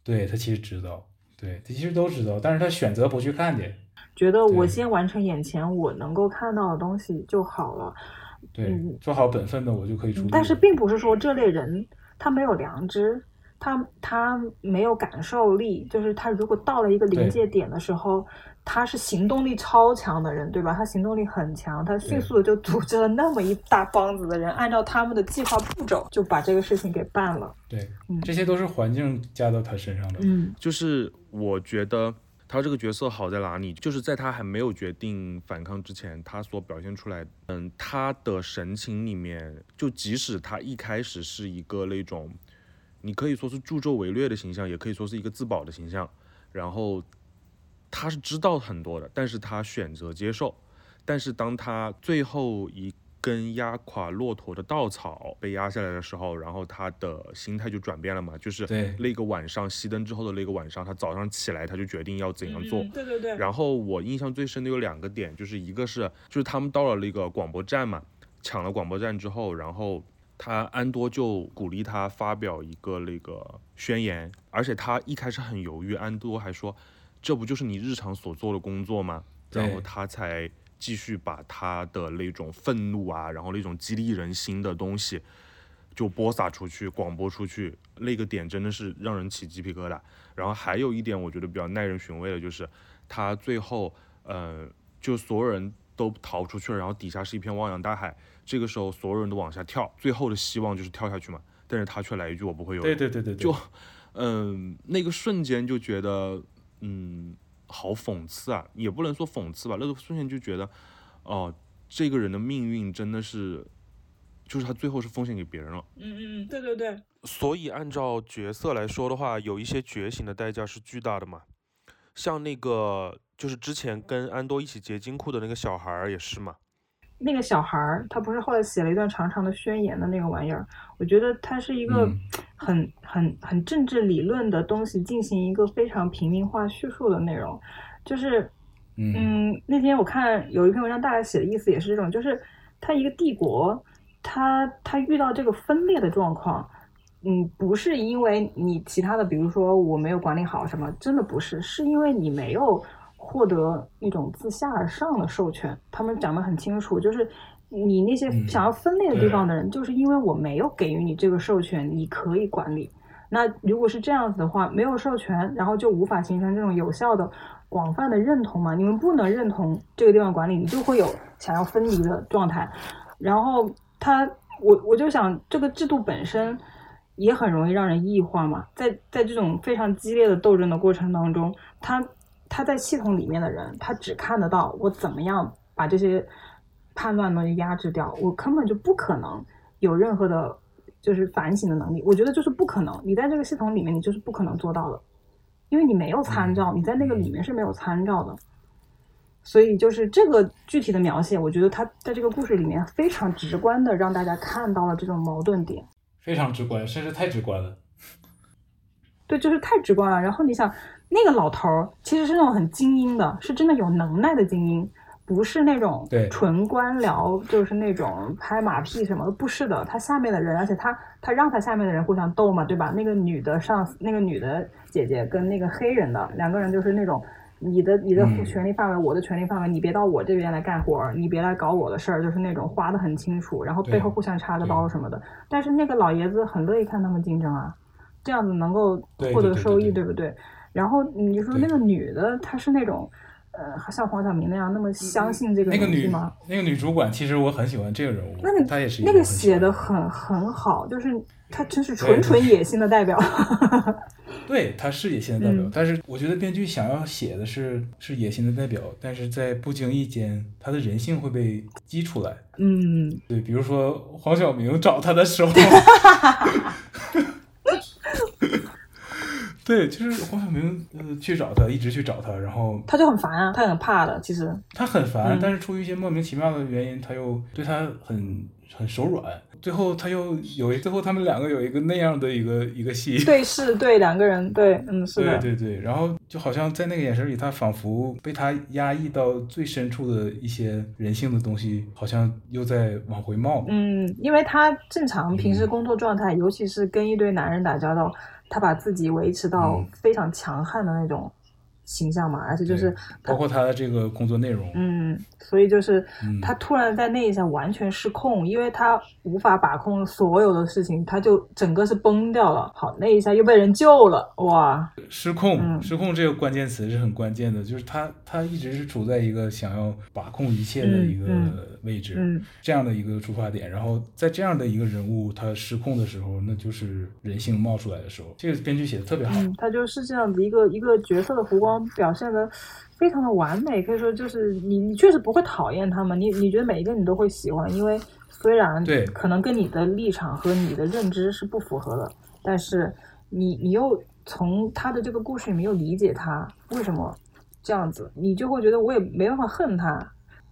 对他其实知道，对他其实都知道，但是他选择不去看见。觉得我先完成眼前我能够看到的东西就好了。对，嗯做好本分的我就可以出。但是并不是说这类人他没有良知，他他没有感受力，就是他如果到了一个临界点的时候，他是行动力超强的人，对吧？他行动力很强，他迅速的就组织了那么一大帮子的人，按照他们的计划步骤就把这个事情给办了。对嗯，这些都是环境加到他身上的。嗯就是我觉得他这个角色好在哪里，就是在他还没有决定反抗之前，他所表现出来，嗯，他的神情里面，就即使他一开始是一个那种，你可以说是助纣为虐的形象，也可以说是一个自保的形象，然后他是知道很多的，但是他选择接受，但是当他最后一根压垮骆驼的稻草被压下来的时候，然后他的心态就转变了嘛，就是那个晚上熄灯之后的那个晚上，他早上起来他就决定要怎样做。嗯对对对，然后我印象最深的有两个点，就是一个是就是他们到了那个广播站嘛，抢了广播站之后，然后他安多就鼓励他发表一个那个宣言，而且他一开始很犹豫，安多还说这不就是你日常所做的工作吗？然后他才继续把他的那种愤怒啊，然后那种激励人心的东西就播撒出去、广播出去，那个点真的是让人起鸡皮疙瘩。然后还有一点我觉得比较耐人寻味的就是，他最后呃，就所有人都逃出去了，然后底下是一片汪洋大海，这个时候所有人都往下跳，最后的希望就是跳下去嘛，但是他却来一句我不会游泳。对对对对，对就嗯，那个瞬间就觉得，嗯，好讽刺啊，也不能说讽刺吧，那个瞬间就觉得，哦、这个人的命运真的是，就是他最后是奉献给别人了。嗯嗯，对对对，所以按照角色来说的话，有一些觉醒的代价是巨大的嘛，像那个就是之前跟安多一起结金库的那个小孩儿也是嘛，那个小孩儿，他不是后来写了一段长长的宣言的那个玩意儿，我觉得他是一个嗯。很、很很政治理论的东西，进行一个非常平民化叙述的内容，就是嗯。嗯，那天我看有一篇文章，大概写的意思也是这种，就是他一个帝国，他他遇到这个分裂的状况，嗯，不是因为你其他的，比如说我没有管理好什么，真的不是，是因为你没有获得一种自下而上的授权。他们讲得很清楚，就是你那些嗯想要分裂的地方的人，就是因为我没有给予你这个授权，你可以管理。那如果是这样子的话，没有授权，然后就无法形成这种有效的、广泛的认同嘛？你们不能认同这个地方管理，你就会有想要分离的状态。然后他，我我就想，这个制度本身也很容易让人异化嘛。在在这种非常激烈的斗争的过程当中，他他在系统里面的人，他只看得到我怎么样把这些判断能力压制掉，我根本就不可能有任何的，就是反省的能力。我觉得就是不可能，你在这个系统里面，你就是不可能做到的，因为你没有参照，你在那个里面是没有参照的。所以就是这个具体的描写，我觉得他在这个故事里面非常直观的让大家看到了这种矛盾点。非常直观，甚至太直观了。对，就是太直观了。然后你想，那个老头儿其实是那种很精英的，是真的有能耐的精英，不是那种纯官僚，就是那种拍马屁什么的，不是的。他下面的人，而且他他让他下面的人互相斗嘛，对吧？那个女的上司，那个女的姐姐跟那个黑人的两个人就是那种。你的你的嗯权利范围，我的权利范围，你别到我这边来干活儿，你别来搞我的事儿，就是那种划得很清楚，然后背后互相插个刀什么的。但是那个老爷子很乐意看他们竞争啊，这样子能够获得收益，对不对？然后你说那个女的，她是那种，呃，像黄晓明那样那么相信这个那个女东西吗？那个女主管，其实我很喜欢这个人物，那个她也是一那个写的很很好，就是她真是纯纯野心的代表。对，她是野心的代表，嗯但是我觉得编剧想要写的是是野心的代表，但是在不经意间，她的人性会被激出来。嗯，对，比如说黄晓明找她的时候 对，就是黄晓明呃去找他，一直去找他，然后他就很烦啊，他很怕的，其实。他很烦，嗯但是出于一些莫名其妙的原因，他又对他很很手软。最后他又有一，最后他们两个有一个那样的一个一个戏，对视对两个人，对，嗯，是对的，对对，然后就好像在那个眼神里，他仿佛被他压抑到最深处的一些人性的东西，好像又在往回冒。嗯，因为他正常平时嗯工作状态，尤其是跟一堆男人打交道，她把自己维持到嗯。非常强悍的那种形象嘛，而且就是包括他的这个工作内容，嗯，所以就是嗯他突然在那一下完全失控，因为他无法把控所有的事情，他就整个是崩掉了。好，那一下又被人救了，哇，失控，嗯失控这个关键词是很关键的，就是他他一直是处在一个想要把控一切的一个嗯位置，嗯这样的一个出发点。然后在这样的一个人物他失控的时候，那就是人性冒出来的时候。这个编剧写的特别好，嗯，他就是这样子一个一个角色的弧光表现的非常的完美，可以说就是你你确实不会讨厌他们，你你觉得每一个你都会喜欢，因为虽然对可能跟你的立场和你的认知是不符合的，但是你你又从他的这个故事里面又理解他为什么这样子，你就会觉得我也没办法恨他。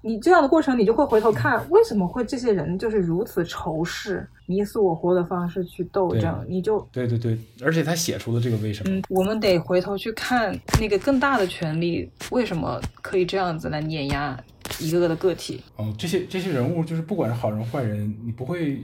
你这样的过程，你就会回头看，为什么会这些人就是如此仇视、你死我活的方式去斗争？你就对对对，而且他写出了这个为什么。嗯，我们得回头去看那个更大的权利为什么可以这样子来碾压一个个的个体。哦，这些这些人物就是不管是好人坏人，你不会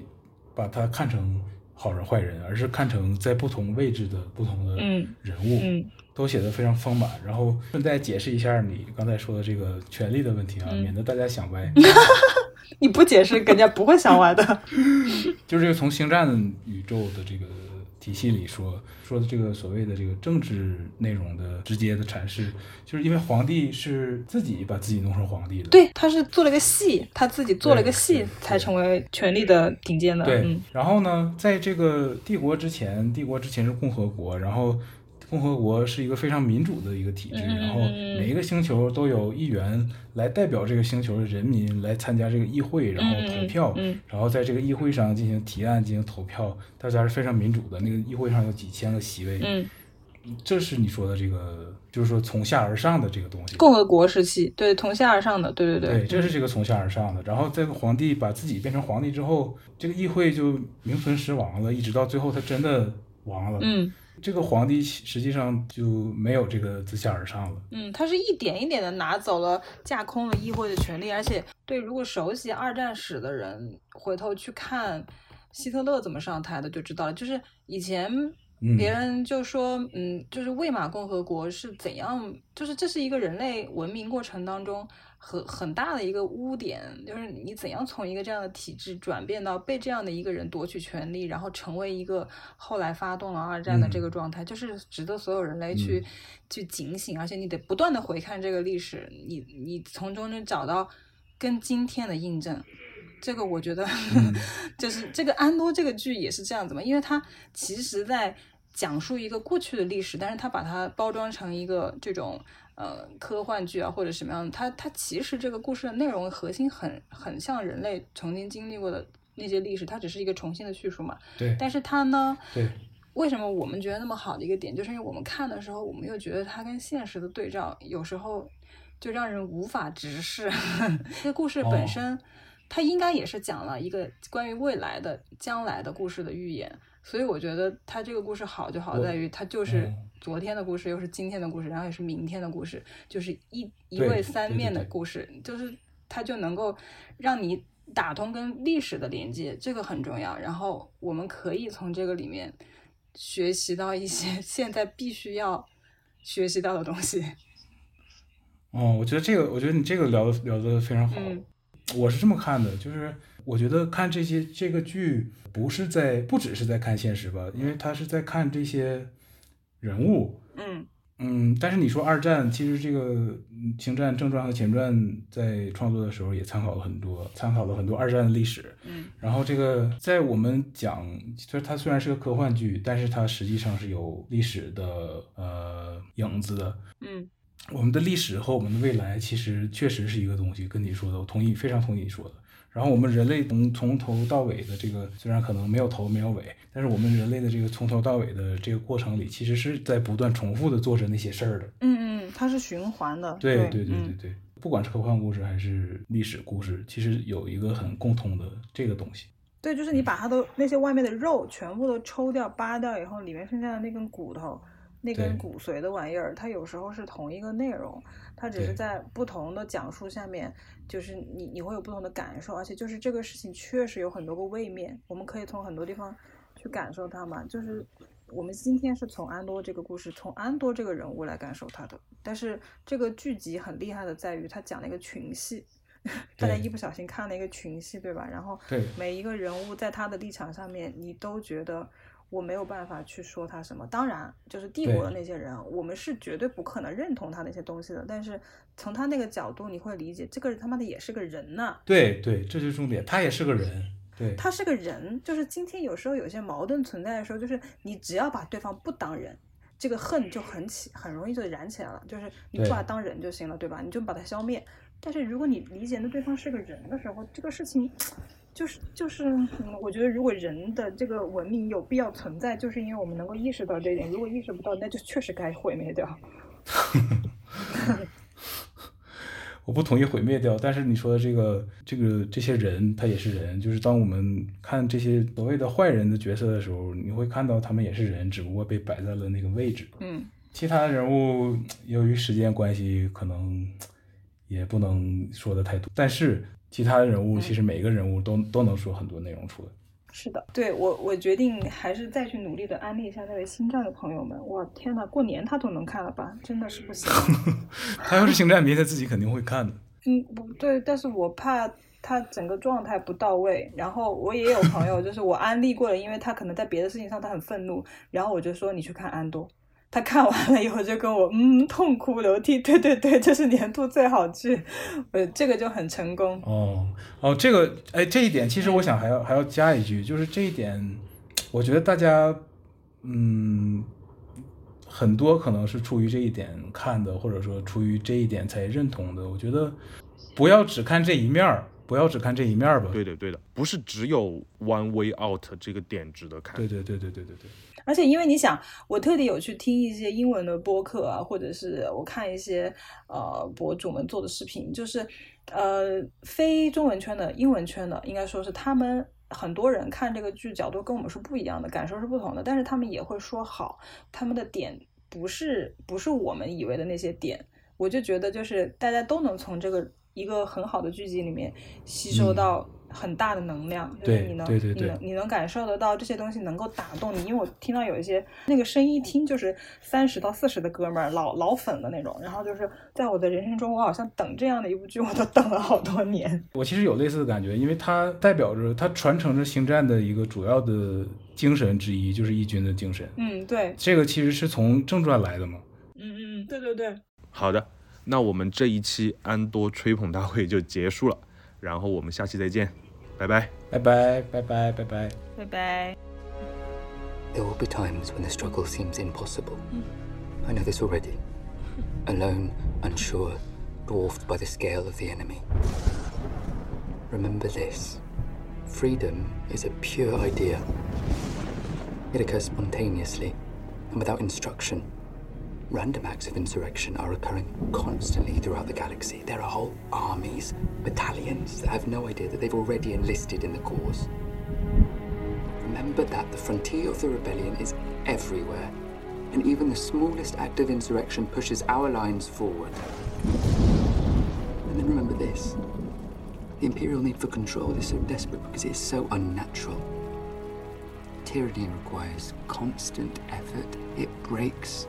把他看成好人坏人，而是看成在不同位置的不同的嗯人物。嗯都写得非常丰满。然后顺带解释一下你刚才说的这个权力的问题啊，免得大家想歪。你不解释，人家不会想歪的。就是这个从星战宇宙的这个体系里说说的这个所谓的这个政治内容的直接的阐释，就是因为皇帝是自己把自己弄成皇帝的。对，他是做了个戏，他自己做了个戏，才成为权力的顶尖的。对，嗯然后呢，在这个帝国之前，帝国之前是共和国，然后共和国是一个非常民主的一个体制，嗯然后每一个星球都有议员来代表这个星球的人民来参加这个议会，然后投票，然后在这个议会上进行提案、进行投票，大家是非常民主的。那个议会上有几千个席位，嗯，这是你说的这个，就是说从下而上的这个东西。共和国时期，对，从下而上的，对对对，这是这个从下而上的。然后这个皇帝把自己变成皇帝之后，这个议会就名存实亡了，一直到最后他真的亡了。嗯这个皇帝实际上就没有这个自下而上了。嗯，他是一点一点的拿走了架空了议会的权利，而且对如果熟悉二战史的人回头去看希特勒怎么上台的就知道了，就是以前嗯别人就说，嗯，就是魏玛共和国是怎样，就是这是一个人类文明过程当中很很大的一个污点，就是你怎样从一个这样的体制转变到被这样的一个人夺取权利，然后成为一个后来发动了二战的这个状态，就是值得所有人类去、去警醒，而且你得不断的回看这个历史，你你从中能找到跟今天的印证。这个我觉得，就是这个安多这个剧也是这样子嘛，因为它其实在讲述一个过去的历史，但是它把它包装成一个这种呃科幻剧啊或者什么样的，它它其实这个故事的内容核心很很像人类曾经经历过的那些历史，它只是一个重新的叙述嘛。对但是它呢，对，为什么我们觉得那么好的一个点，就是因为我们看的时候，我们又觉得它跟现实的对照，有时候就让人无法直视。这个故事本哦身，它应该也是讲了一个关于未来的、将来的故事的预言。所以我觉得他这个故事好就好在于，他就是嗯昨天的故事，又是今天的故事，然后也是明天的故事，就是一一位三面的故事，就是它就能够让你打通跟历史的连接，这个很重要。然后我们可以从这个里面学习到一些 现在必须要学习到的东西。哦，我觉得这个，我觉得你这个聊的聊的非常好。嗯我是这么看的，就是我觉得看这些这个剧不是在不只是在看现实吧，因为他是在看这些人物。嗯嗯，但是你说二战，其实这个嗯星战正传和前传在创作的时候也参考了很多，参考了很多二战的历史。嗯然后这个在我们讲，就是它虽然是个科幻剧，但是它实际上是有历史的呃影子的。嗯我们的历史和我们的未来其实确实是一个东西，跟你说的，我同意，非常同意你说的。然后我们人类从从头到尾的这个，虽然可能没有头没有尾，但是我们人类的这个从头到尾的这个过程里，其实是在不断重复的做着那些事儿的。嗯嗯，它是循环的。对对对对对嗯，不管是科幻故事还是历史故事，其实有一个很共通的这个东西。对，就是你把它的那些外面的肉全部都抽掉、扒掉以后，里面剩下的那根骨头、那根骨髓的玩意儿，它有时候是同一个内容，它只是在不同的讲述下面，就是你你会有不同的感受，而且就是这个事情确实有很多个位面，我们可以从很多地方去感受它嘛。就是我们今天是从安多这个故事，从安多这个人物来感受他的，但是这个剧集很厉害的在于它讲了一个群戏。大家一不小心看了一个群戏，对吧？然后对每一个人物在他的立场上面，你都觉得我没有办法去说他什么。当然，就是帝国的那些人，我们是绝对不可能认同他那些东西的。但是从他那个角度，你会理解这个人他妈的也是个人呐、对对，这就是重点，他也是个人。对，他是个人。就是今天有时候有些矛盾存在的时候，就是你只要把对方不当人。这个恨就很起，很容易就燃起来了。就是你不把他当人就行了，对吧？你就把他消灭。但是如果你理解那对方是个人的时候，这个事情就是就是，嗯，我觉得如果人的这个文明有必要存在，就是因为我们能够意识到这一点。如果意识不到，那就确实该毁灭掉。我不同意毁灭掉，但是你说的这个这个这些人，他也是人，就是当我们看这些所谓的坏人的角色的时候，你会看到他们也是人，只不过被摆在了那个位置。嗯其他的人物由于时间关系，可能也不能说的太多，但是其他人物其实每一个人物都都能说很多内容出来。是的，对我我决定还是再去努力的安利一下那位星战的朋友们。我，天呐，过年他都能看了吧？真的是不行。他要是星战迷，他自己肯定会看的。嗯，不对，但是我怕他整个状态不到位。然后我也有朋友，就是我安利过了，因为他可能在别的事情上他很愤怒，然后我就说你去看安多。他看完了以后就跟我嗯痛哭流涕，对对对，这是年度最好剧，呃，这个就很成功。哦哦，这个哎，这一点其实我想还要还要加一句，就是这一点，我觉得大家嗯很多可能是出于这一点看的，或者说出于这一点才认同的。我觉得不要只看这一面儿，不要只看这一面儿吧。对的，对的，不是只有 one way out 这个点值得看。对对对对对对对。而且，因为你想，我特地有去听一些英文的播客啊，或者是我看一些呃博主们做的视频，就是呃非中文圈的、英文圈的，应该说是他们很多人看这个剧角度跟我们是不一样的，感受是不同的，但是他们也会说好，他们的点不是不是我们以为的那些点，我就觉得就是大家都能从这个一个很好的剧集里面吸收到。很大的能量，就是你能，你能，你能感受得到这些东西能够打动你。因为我听到有一些那个声音，一听就是三十到四十的哥们儿，老老粉的那种。然后就是在我的人生中，我好像等这样的一部剧，我都等了好多年。我其实有类似的感觉，因为它代表着它传承着星战的一个主要的精神之一，就是义军的精神。嗯，对，这个其实是从正传来的嘛。嗯嗯，对对对。好的，那我们这一期安多吹捧大会就结束了。然后我们下期再见，拜拜，拜拜，拜拜，拜拜，拜拜。There will be times when the struggle seems impossible. I know this already. Alone, unsure, dwarfed by the scale of the enemy. Remember this freedom is a pure idea. It occurs spontaneously and without instruction. Random acts of insurrection are occurring constantly throughout the galaxy. There are whole armies, battalions that have no idea that they've already enlisted in the cause. Remember that the frontier of the rebellion is everywhere, and even the smallest act of insurrection pushes our lines forward. And then remember this the Imperial need for control is so desperate because it is so unnatural. Tyranny requires constant effort, it breaks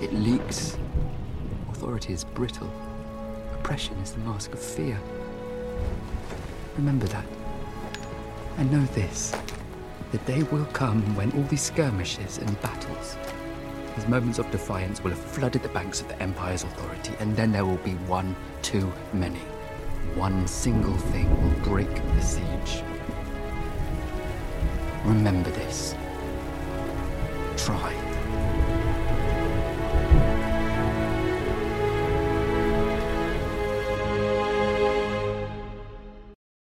it leaks. Authority is brittle. Oppression is the mask of fear. Remember that. And know this the day will come when all these skirmishes and battles, these moments of defiance, will have flooded the banks of the Empire's authority, and then there will be one too many. One single thing will break the siege. Remember this. Try.